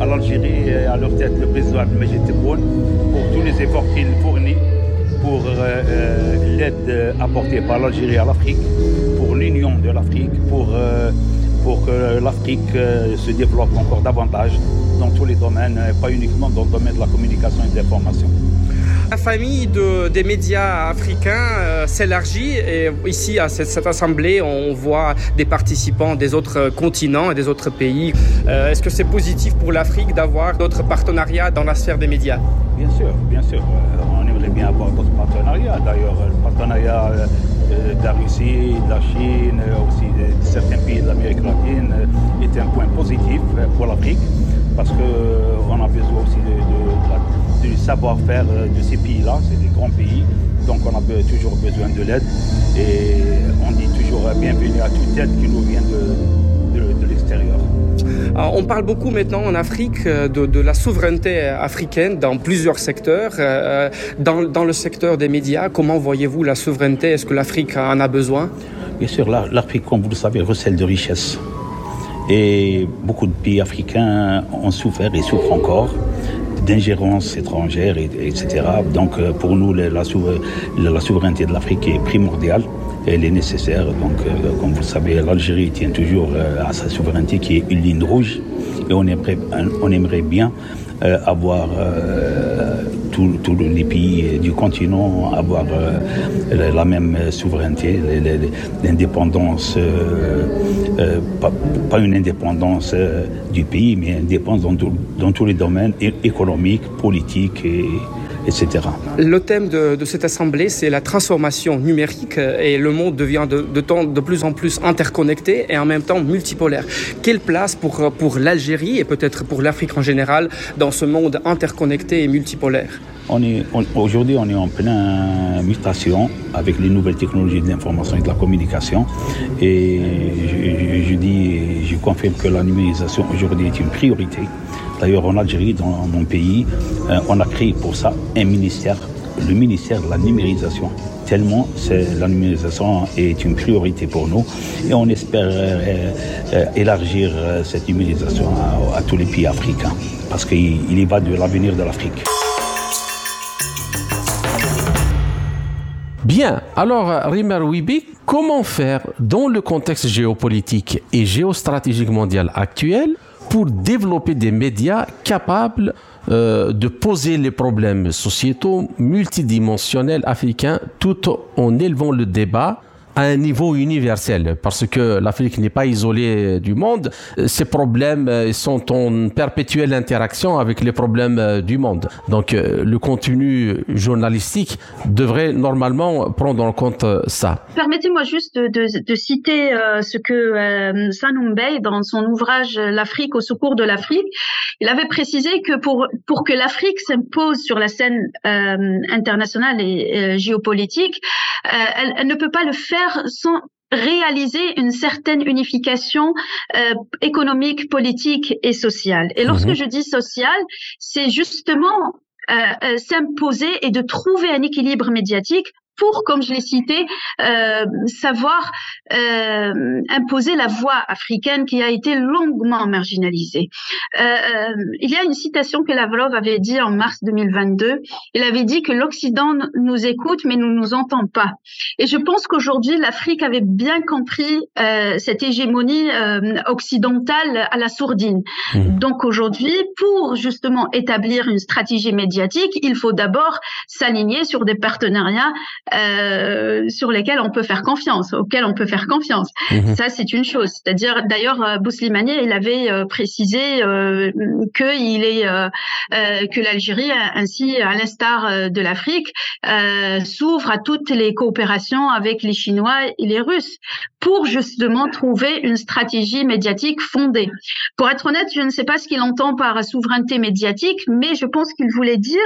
à l'Algérie et à leur tête le président Abdelmajid Tebboune, pour tous les efforts qu'il fournit pour euh, euh l'aide apportée par l'Algérie à l'Afrique, pour l'union de l'Afrique, pour, euh, que l'Afrique euh, se développe encore davantage dans tous les domaines, pas uniquement dans le domaine de la communication et de l'information. La famille de, des médias africains euh, s'élargit et ici à cette, assemblée on voit des participants des autres continents et des autres pays. Euh, Est-ce que c'est positif pour l'Afrique d'avoir d'autres partenariats dans la sphère des médias? Bien sûr, bien sûr. Euh, on aimerait bien avoir d'autres partenariats. D'ailleurs, le partenariat de la Russie, de la Chine, aussi de certains pays de l'Amérique latine est un point positif pour l'Afrique parce qu'on a besoin aussi de, de, de du savoir-faire de ces pays-là, c'est des grands pays, donc on a toujours besoin de l'aide et on dit toujours bienvenue à toute aide qui nous vient de, de, de l'extérieur. Alors, on parle beaucoup maintenant en Afrique de, de, la souveraineté africaine dans plusieurs secteurs. Dans, dans le secteur des médias, comment voyez-vous la souveraineté? Est-ce que l'Afrique en a besoin? Bien sûr, l'Afrique, comme vous le savez, recèle de richesses. Et beaucoup de pays africains ont souffert et souffrent encore d'ingérence étrangère, etc. Donc euh, pour nous, la, souveraineté de l'Afrique est primordiale. Elle est nécessaire. Donc, euh, comme vous le savez, l'Algérie tient toujours euh, à sa souveraineté qui est une ligne rouge. Et on aimerait, on aimerait bien avoir tous les pays du continent avoir la même souveraineté, l'indépendance, pas, une indépendance du pays, mais indépendance dans, dans tous les domaines économiques, politiques et, etc. Le thème de, cette assemblée, c'est la transformation numérique et le monde devient de, de, plus en plus interconnecté et en même temps multipolaire. Quelle place pour, pour l'Algérie et peut-être pour l'Afrique en général dans ce monde interconnecté et multipolaire? Aujourd'hui, on est en pleine mutation avec les nouvelles technologies de l'information et de la communication. Et je, je dis, je confirme que la numérisation aujourd'hui est une priorité. D'ailleurs, en Algérie, dans mon pays, euh, on a créé pour ça un ministère, le ministère de la numérisation tellement la numérisation est une priorité pour nous et on espère euh, euh, élargir cette numérisation à, tous les pays africains parce qu'il y va de l'avenir de l'Afrique. Bien, alors Rimer Wibi, comment faire dans le contexte géopolitique et géostratégique mondial actuel pour développer des médias capables euh, de poser les problèmes sociétaux multidimensionnels africains tout en élevant le débat à un niveau universel, parce que l'Afrique n'est pas isolée du monde. Ces problèmes euh, sont en perpétuelle interaction avec les problèmes euh, du monde. Donc euh, le contenu journalistique devrait normalement prendre en compte ça. Permettez-moi juste de, citer ce que euh, dans son ouvrage L'Afrique au secours de l'Afrique, il avait précisé que pour, pour que l'Afrique s'impose sur la scène internationale et géopolitique, elle ne peut pas le faire sans réaliser une certaine unification euh, économique, politique et sociale. Et lorsque mhm. je dis sociale, c'est justement euh, euh, s'imposer et de trouver un équilibre médiatique pour, comme je l'ai cité, euh, savoir euh, imposer la voix africaine qui a été longuement marginalisée. Euh, euh, il y a une citation que Lavrov avait dit en mars 2022. Il avait dit que l'Occident nous écoute mais ne nous entend pas. Et je pense qu'aujourd'hui, l'Afrique avait bien compris euh, cette hégémonie occidentale à la sourdine. Mmh. Donc aujourd'hui, pour justement établir une stratégie médiatique, il faut d'abord s'aligner sur des partenariats euh, sur lesquels on peut faire confiance, auxquels on peut faire confiance. Mhm. Ça, c'est une chose. C'est-à-dire, d'ailleurs, euh, Bouslimani, il avait euh, précisé euh, que il est que l'Algérie, ainsi à l'instar de l'Afrique, s'ouvre à toutes les coopérations avec les Chinois et les Russes pour justement trouver une stratégie médiatique fondée. Pour être honnête, je ne sais pas ce qu'il entend par souveraineté médiatique, mais je pense qu'il voulait dire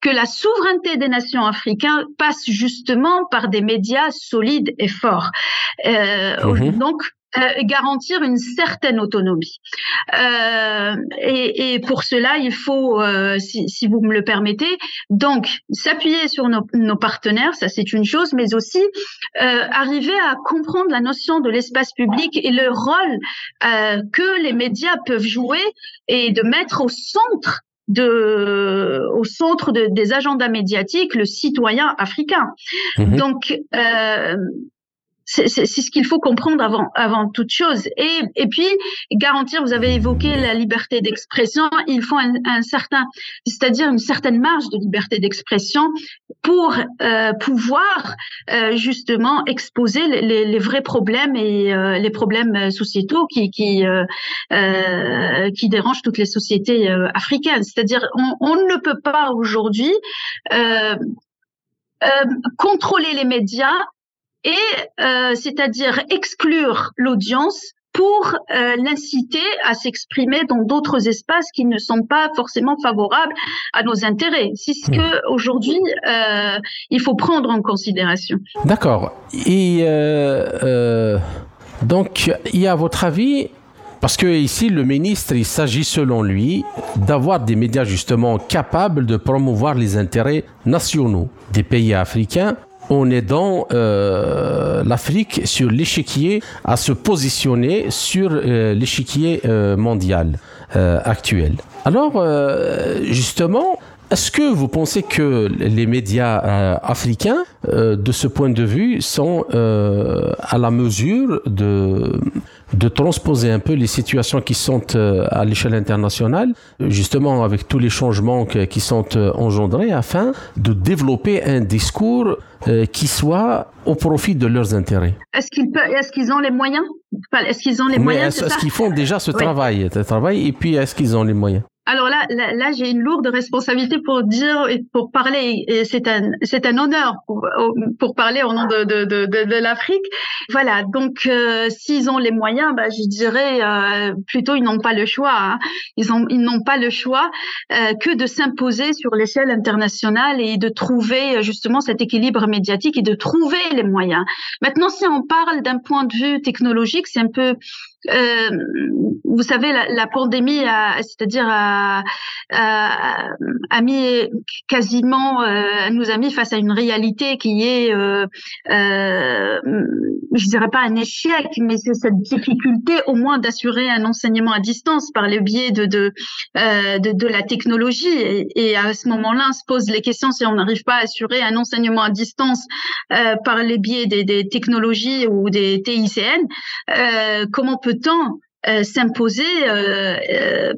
que la souveraineté des nations africaines passe justement par des médias solides et forts. Euh, mhm. Donc, euh, garantir une certaine autonomie. Euh, et, et, pour cela, il faut, euh, si, si, vous me le permettez, donc s'appuyer sur nos, nos, partenaires, ça c'est une chose, mais aussi euh, arriver à comprendre la notion de l'espace public et le rôle que les médias peuvent jouer et de mettre au centre de, au centre de, des agendas médiatiques le citoyen africain. Mhm. Donc, euh, c'est ce qu'il faut comprendre avant, avant toute chose. Et, et puis, garantir, vous avez évoqué la liberté d'expression, il faut un, un certain, c'est-à-dire une certaine marge de liberté d'expression pour euh, pouvoir euh, justement exposer les, les, vrais problèmes et euh, les problèmes sociétaux qui, qui, euh, euh, qui dérangent toutes les sociétés africaines. C'est-à-dire, on, on, ne peut pas aujourd'hui contrôler les médias et euh, c'est-à-dire exclure l'audience pour euh, l'inciter à s'exprimer dans d'autres espaces qui ne sont pas forcément favorables à nos intérêts. C'est ce que hmm. aujourd'hui euh, il faut prendre en considération. D'accord. Et donc, il y a à votre avis? Parce que ici, le ministre, il s'agit selon lui d'avoir des médias justement capables de promouvoir les intérêts nationaux des pays africains on aidant euh, l'Afrique sur l'échiquier à se positionner sur euh, l'échiquier euh, mondial actuel. Alors, justement, est-ce que vous pensez que les médias africains, de ce point de vue, sont à la mesure de, de transposer un peu les situations qui sont euh, à l'échelle internationale, justement avec tous les changements qui sont euh, engendrés, afin de développer un discours euh, qui soit au profit de leurs intérêts. Est-ce qu'ils peuvent, est-ce qu'ils ont les moyens? Est-ce qu'ils ont les Mais moyens est-ce ça? qu'ils font déjà ce Oui. travail, ce travail, et puis est-ce qu'ils ont les moyens? Alors là, là, là, j'ai une lourde responsabilité pour dire et pour parler. Et c'est un, c'est un honneur pour, pour parler au nom de, de, de, de, l'Afrique. Voilà. Donc, euh, s'ils ont les moyens, bah, je dirais euh, plutôt ils n'ont pas le choix. hein. Ils ont, ils n'ont pas le choix euh, que de s'imposer sur l'échelle internationale et de trouver justement cet équilibre médiatique et de trouver les moyens. Maintenant, si on parle d'un point de vue technologique, c'est un peu euh, vous savez, la, la pandémie, c'est-à-dire a, a, a mis quasiment, euh, nous a mis face à une réalité qui est, euh, euh, je dirais pas un échec, mais c'est cette difficulté au moins d'assurer un enseignement à distance par le biais de de euh, de, de la technologie. Et, à ce moment-là, se pose les questions si on n'arrive pas à assurer un enseignement à distance par les biais des, des technologies ou des TICN. Comment peut-on s'imposer euh, euh,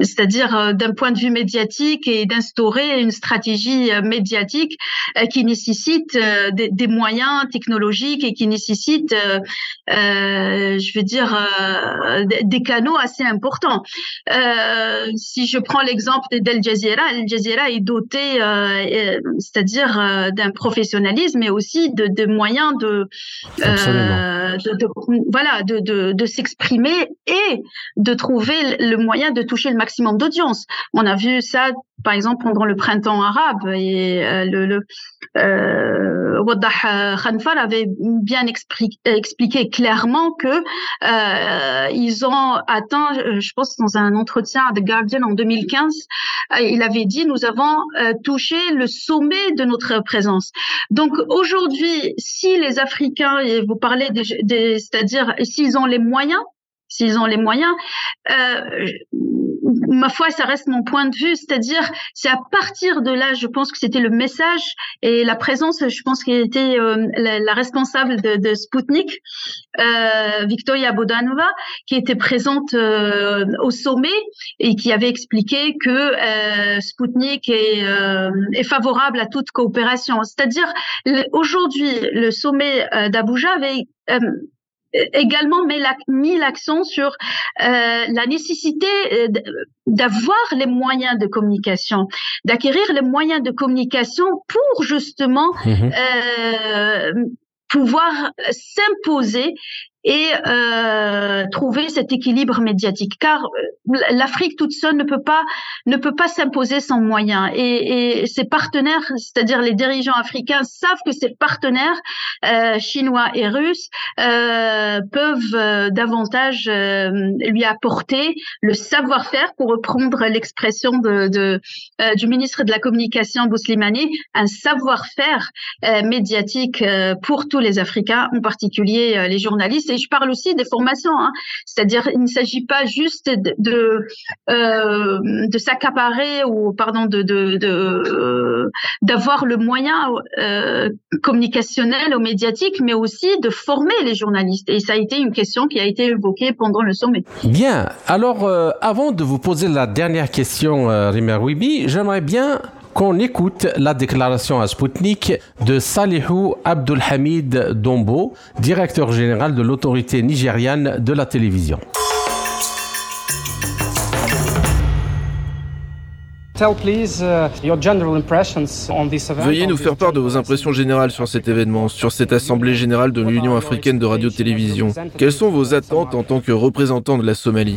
c'est-à-dire euh, d'un point de vue médiatique et d'instaurer une stratégie euh, médiatique euh, qui nécessite des, des moyens technologiques et qui nécessite, euh, euh, je veux dire, euh, des- canaux assez importants. Si je prends l'exemple d'Al Jazeera, Al Jazeera est doté, c'est-à-dire d'un professionnalisme, mais aussi de, de moyens de, de, de- voilà, de s'exprimer et de trouver le moyen de toucher le maximum d'audience. On a vu ça, par exemple, pendant le printemps arabe et euh, le, le euh, Khanfar avait bien expliqué clairement que euh, ils ont atteint, je pense dans un entretien à The Guardian en 2015, euh, il avait dit nous avons touché le sommet de notre présence. Donc aujourd'hui, si les Africains, et vous parlez c'est-à-dire s'ils ont les moyens, s'ils ont les moyens, euh, ma foi, ça reste mon point de vue, c'est-à-dire c'est à partir de là, je pense que c'était le message et la présence, je pense qu'elle était euh, la, la, responsable de, de Sputnik, euh, Victoria Bodanova, qui était présente euh, au sommet et qui avait expliqué que euh, Sputnik est, euh, est favorable à toute coopération. C'est-à-dire aujourd'hui, le sommet d'Abuja avait euh, également mis l'accent sur euh, la nécessité d'avoir les moyens de communication, d'acquérir les moyens de communication pour justement mmh. euh, pouvoir s'imposer et euh, trouver cet équilibre médiatique. Car l'Afrique toute seule ne peut pas ne peut pas s'imposer sans moyens. Et, et, ses partenaires c'est-à-dire les dirigeants africains savent que ses partenaires euh, chinois et russes euh, peuvent davantage euh, lui apporter le savoir-faire pour reprendre l'expression de, de euh, du ministre de la communication Bouslimani un savoir-faire euh, médiatique pour tous les Africains en particulier les journalistes je parle aussi des formations, hein. c'est-à-dire il ne s'agit pas juste de euh, s'accaparer ou pardon de d'avoir le moyen euh, communicationnel ou médiatique, mais aussi de former les journalistes. Et ça a été une question qui a été évoquée pendant le sommet. Bien. Alors, euh, avant de vous poser la dernière question, Rimer Wibi, j'aimerais bien qu'on écoute la déclaration à Sputnik de Salihou Abdulhamid Dombo, directeur général de l'autorité nigériane de la télévision. Veuillez nous faire part de vos impressions générales sur cet événement, sur cette Assemblée générale de l'Union africaine de radio-télévision. Quelles sont vos attentes en tant que représentant de la Somalie?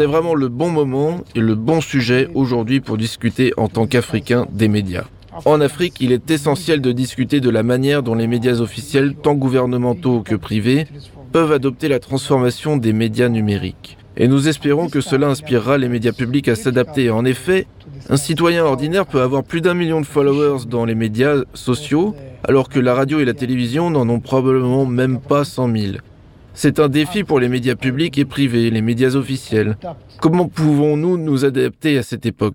C'est vraiment le bon moment et le bon sujet aujourd'hui pour discuter en tant qu'Africain des médias. En Afrique, il est essentiel de discuter de la manière dont les médias officiels, tant gouvernementaux que privés, peuvent adopter la transformation des médias numériques. Et nous espérons que cela inspirera les médias publics à s'adapter. En effet, un citoyen ordinaire peut avoir plus d'un million de followers dans les médias sociaux, alors que la radio et la télévision n'en ont probablement même pas 100 000. C'est un défi pour les médias publics et privés, les médias officiels. Comment pouvons-nous nous adapter à cette époque?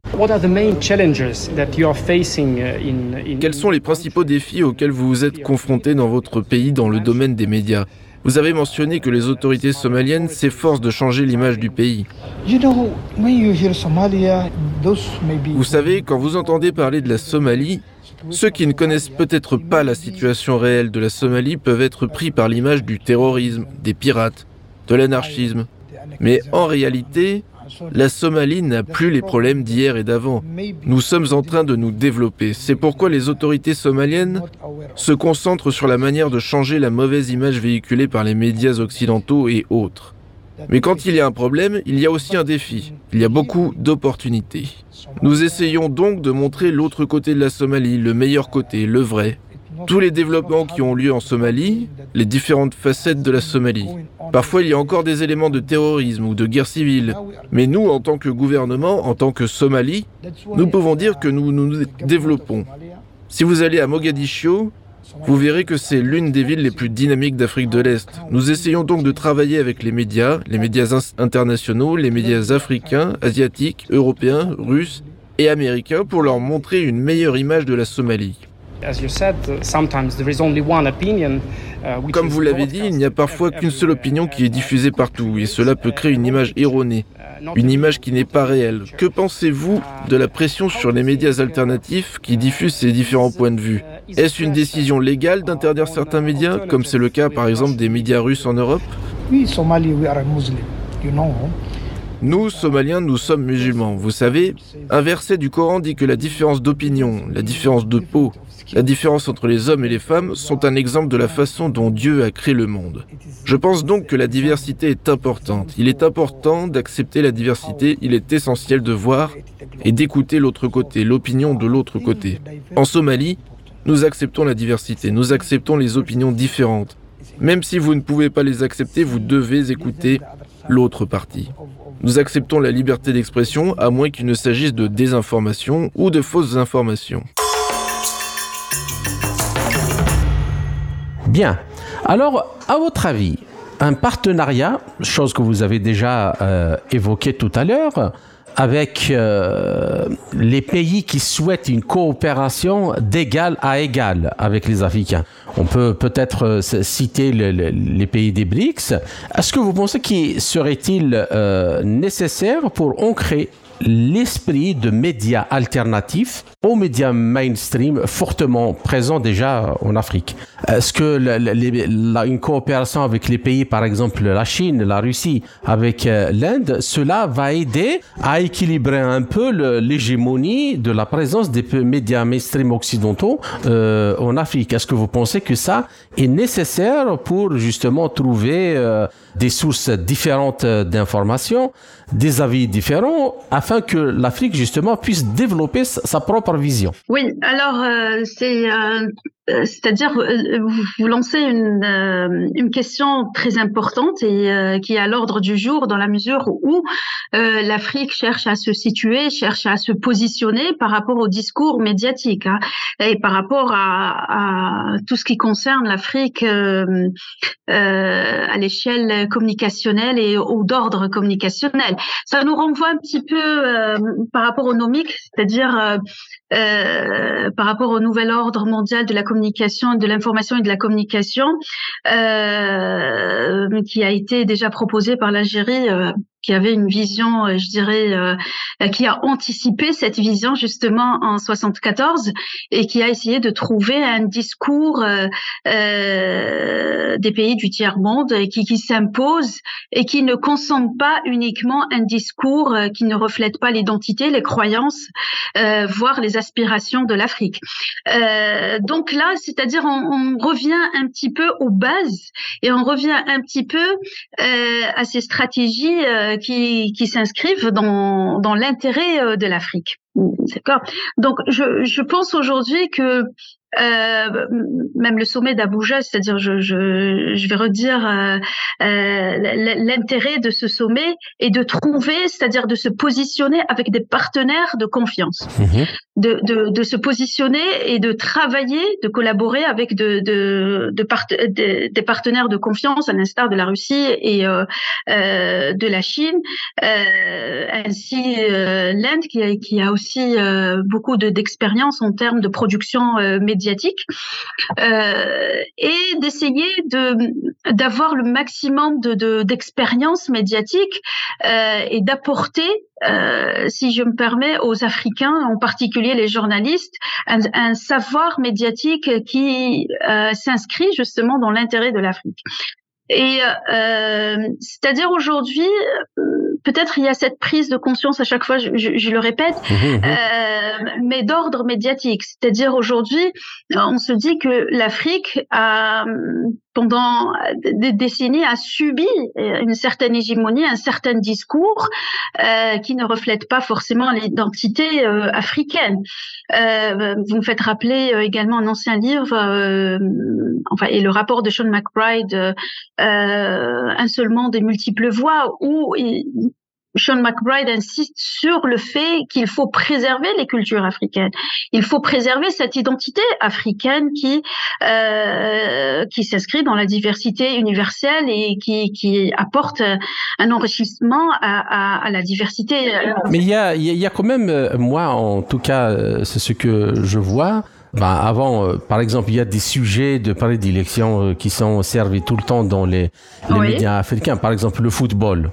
Quels sont les principaux défis auxquels vous vous êtes confrontés dans votre pays dans le domaine des médias? Vous avez mentionné que les autorités somaliennes s'efforcent de changer l'image du pays. Vous savez, quand vous entendez parler de la Somalie, ceux qui ne connaissent peut-être pas la situation réelle de la Somalie peuvent être pris par l'image du terrorisme, des pirates, de l'anarchisme. Mais en réalité, la Somalie n'a plus les problèmes d'hier et d'avant. Nous sommes en train de nous développer. C'est pourquoi les autorités somaliennes se concentrent sur la manière de changer la mauvaise image véhiculée par les médias occidentaux et autres. Mais quand il y a un problème, il y a aussi un défi. Il y a beaucoup d'opportunités. Nous essayons donc de montrer l'autre côté de la Somalie, le meilleur côté, le vrai. Tous les développements qui ont lieu en Somalie, les différentes facettes de la Somalie. Parfois, il y a encore des éléments de terrorisme ou de guerre civile. Mais nous, en tant que gouvernement, en tant que Somalie, nous pouvons dire que nous nous développons. Si vous allez à Mogadiscio, vous verrez que c'est l'une des villes les plus dynamiques d'Afrique de l'Est. Nous essayons donc de travailler avec les médias, les médias internationaux, les médias africains, asiatiques, européens, russes et américains pour leur montrer une meilleure image de la Somalie. Comme vous l'avez dit, il n'y a parfois qu'une seule opinion qui est diffusée partout, et cela peut créer une image erronée, une image qui n'est pas réelle. Que pensez-vous de la pression sur les médias alternatifs qui diffusent ces différents points de vue? Est-ce une décision légale d'interdire certains médias, comme c'est le cas par exemple des médias russes en Europe nous, Somaliens, nous sommes musulmans. Vous savez, un verset du Coran dit que la différence d'opinion, la différence de peau, la différence entre les hommes et les femmes sont un exemple de la façon dont Dieu a créé le monde. Je pense donc que la diversité est importante. Il est important d'accepter la diversité, il est essentiel de voir et d'écouter l'autre côté, l'opinion de l'autre côté. En Somalie, nous acceptons la diversité, nous acceptons les opinions différentes. Même si vous ne pouvez pas les accepter, vous devez écouter l'autre partie. Nous acceptons la liberté d'expression à moins qu'il ne s'agisse de désinformation ou de fausses informations. Bien. Alors, à votre avis, un partenariat, chose que vous avez déjà euh, évoquée tout à l'heure, avec euh, les pays qui souhaitent une coopération d'égal à égal avec les Africains. On peut peut-être euh, citer les pays des BRICS. Est-ce que vous pensez qu'il serait-il nécessaire pour ancrer l'esprit de médias alternatifs aux médias mainstream fortement présents déjà en Afrique. Est-ce que une coopération avec les pays, par exemple la Chine, la Russie, avec euh, l'Inde, cela va aider à équilibrer un peu l'hégémonie de la présence des médias mainstream occidentaux euh, en Afrique? Est-ce que vous pensez que ça est nécessaire pour justement trouver euh, des sources différentes d'informations, des avis différents, afin que l'Afrique justement puisse développer sa propre vision. Oui, alors euh, c'est c'est-à-dire euh, vous lancez une, euh, une question très importante et qui est à l'ordre du jour dans la mesure où l'Afrique cherche à se situer, cherche à se positionner par rapport au discours médiatique hein, et par rapport à, à, tout ce qui concerne l'Afrique euh, à l'échelle communicationnelle et au d'ordre communicationnel. Ça nous renvoie un petit peu par rapport au nomique, c'est-à-dire par rapport au nouvel ordre mondial de la communication communication, de l'information et de la communication, euh, qui a été déjà proposé par l'Algérie euh, qui avait une vision, euh, je dirais, euh, qui a anticipé cette vision justement en 74 et qui a essayé de trouver un discours euh, des pays du tiers monde qui, qui s'impose et qui ne consomme pas uniquement un discours qui ne reflète pas l'identité, les croyances, voire les aspirations de l'Afrique. donc là, c'est-à-dire on, on, revient un petit peu aux bases et on revient un petit peu à ces stratégies qui, s'inscrivent dans, l'intérêt euh, de l'Afrique. D'accord. Donc, je, pense aujourd'hui que euh, même le sommet d'Abuja, c'est-à-dire, je, vais redire euh, l'intérêt de ce sommet est de trouver, c'est-à-dire de se positionner avec des partenaires de confiance, mhm. De, de, de, se positionner et de travailler, de collaborer avec de, de, de des partenaires de confiance, à l'instar de la Russie et euh, euh, de la Chine, euh, ainsi l'Inde qui a, qui a aussi beaucoup d'expérience en termes de production médiatique, et d'essayer de d'avoir le maximum de d'expérience médiatique et d'apporter euh, si je me permets, aux Africains, en particulier les journalistes, un, savoir médiatique qui euh, s'inscrit justement dans l'intérêt de l'Afrique. Et euh, c'est-à-dire aujourd'hui, euh, peut-être il y a cette prise de conscience à chaque fois, je, je, je le répète, mmh, mmh, euh, mais d'ordre médiatique. C'est-à-dire aujourd'hui, on se dit que l'Afrique a pendant des décennies a subi une certaine hégémonie, un certain discours euh, qui ne reflète pas forcément l'identité euh, africaine. Euh, vous me faites rappeler également un ancien livre, euh, enfin et le rapport de Sean McBride, un seul monde des multiples voix, où Sean McBride insiste sur le fait qu'il faut préserver les cultures africaines. Il faut préserver cette identité africaine qui euh, qui s'inscrit dans la diversité universelle et qui, qui apporte un enrichissement à, à, à la diversité. Mais il y a, y a quand même, euh, moi en tout cas, euh, c'est ce que je vois. Ben avant, euh, par exemple, il y a des sujets de prédilection qui sont servis tout le temps dans les, les médias africains. Par exemple, le football.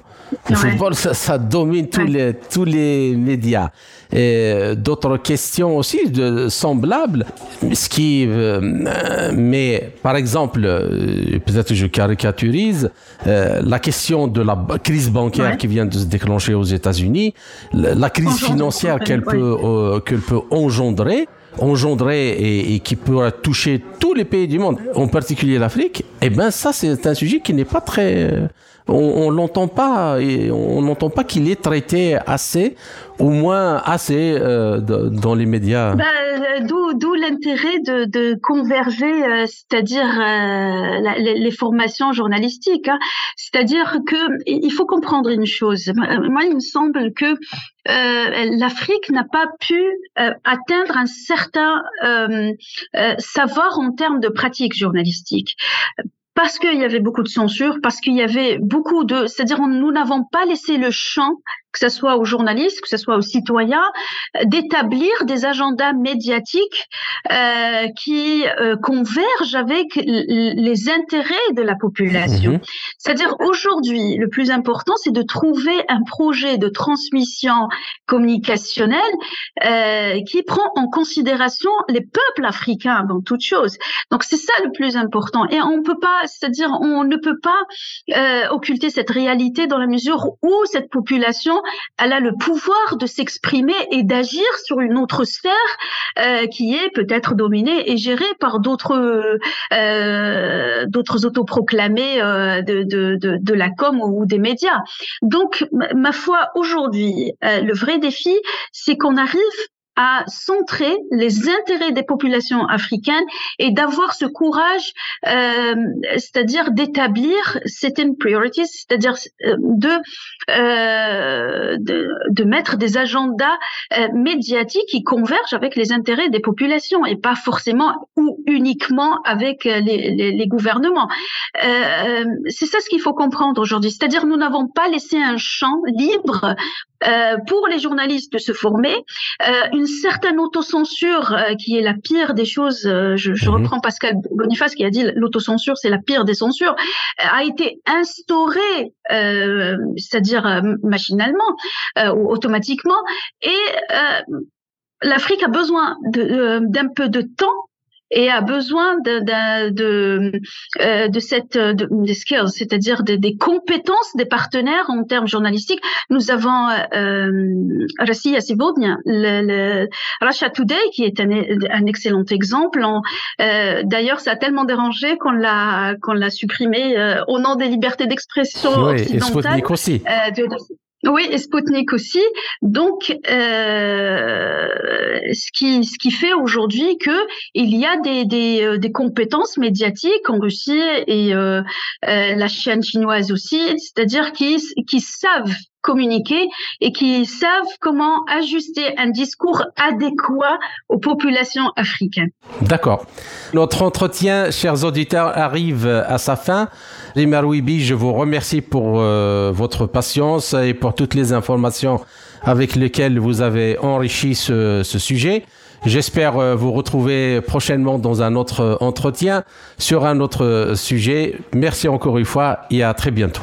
Le football, ça, ça domine tous, les, tous les médias. Et d'autres questions aussi de, semblables. Ce qui, euh, mais par exemple, euh, peut-être que je caricaturise, euh, la question de la crise bancaire qui vient de se déclencher aux États-Unis, la, crise financière qu'elle peut, euh, qu'elle peut engendrer engendrer et, qui pourra toucher tous les pays du monde, en particulier l'Afrique, eh ben ça c'est un sujet qui n'est pas très on, l'entend pas on n'entend pas qu'il est traité assez, au moins assez euh, dans les médias. Bah, euh, D'où l'intérêt de, converger, euh, c'est-à-dire les, les, formations journalistiques. Hein. C'est-à-dire que il faut comprendre une chose. Moi, il me semble que l'Afrique n'a pas pu atteindre un certain savoir en termes de pratique journalistique parce qu'il y avait beaucoup de censure, parce qu'il y avait beaucoup de, c'est-à-dire nous n'avons pas laissé le champ que ce soit aux journalistes, que ce soit aux citoyens, d'établir des agendas médiatiques euh, qui euh, convergent avec les intérêts de la population. Mhm. C'est-à-dire aujourd'hui, le plus important, c'est de trouver un projet de transmission communicationnelle euh, qui prend en considération les peuples africains avant toute chose. Donc c'est ça le plus important. Et on peut pas, c'est-à-dire on ne peut pas euh, occulter cette réalité dans la mesure où cette population elle a le pouvoir de s'exprimer et d'agir sur une autre sphère euh, qui est peut-être dominée et gérée par d'autres euh, d'autres autoproclamés euh, de, de, la com ou des médias. Donc, ma foi, aujourd'hui, euh, le vrai défi, c'est qu'on arrive à centrer les intérêts des populations africaines et d'avoir ce courage, euh, c'est-à-dire d'établir certaines priorities, c'est-à-dire euh, de, euh, de, de mettre des agendas euh, médiatiques qui convergent avec les intérêts des populations et pas forcément ou uniquement avec les, les, les gouvernements. Euh, c'est ça ce qu'il faut comprendre aujourd'hui, c'est-à-dire nous n'avons pas laissé un champ libre euh, pour les journalistes de se former, euh, une certaine autocensure euh, qui est la pire des choses. Euh, je, je mhm. reprends Pascal Boniface qui a dit l'autocensure c'est la pire des censures, a été instaurée, c'est-à-dire machinalement ou automatiquement, et l'Afrique a besoin d'un peu de temps et a besoin de, de, de, euh, de cette de, des skills, c'est-à-dire des, des, compétences des partenaires en termes journalistiques. Nous avons euh, Rassia le, le Russia Today, qui est un, un excellent exemple. Euh, D'ailleurs, ça a tellement dérangé qu'on l'a qu'on l'a supprimé euh, au nom des libertés d'expression oui, occidentales. Et aussi. Euh, de, Oui, et Sputnik aussi. Donc, euh, ce qui ce qui fait aujourd'hui que il y a des des, euh, des compétences médiatiques en Russie et euh, euh, la chaîne chinoise aussi, c'est-à-dire qui qui savent communiquer et qui savent comment ajuster un discours adéquat aux populations africaines. D'accord. Notre entretien, chers auditeurs, arrive à sa fin. Rimar je vous remercie pour euh, votre patience et pour toutes les informations avec lesquelles vous avez enrichi ce, ce sujet. J'espère euh, vous retrouver prochainement dans un autre entretien sur un autre sujet. Merci encore une fois et à très bientôt.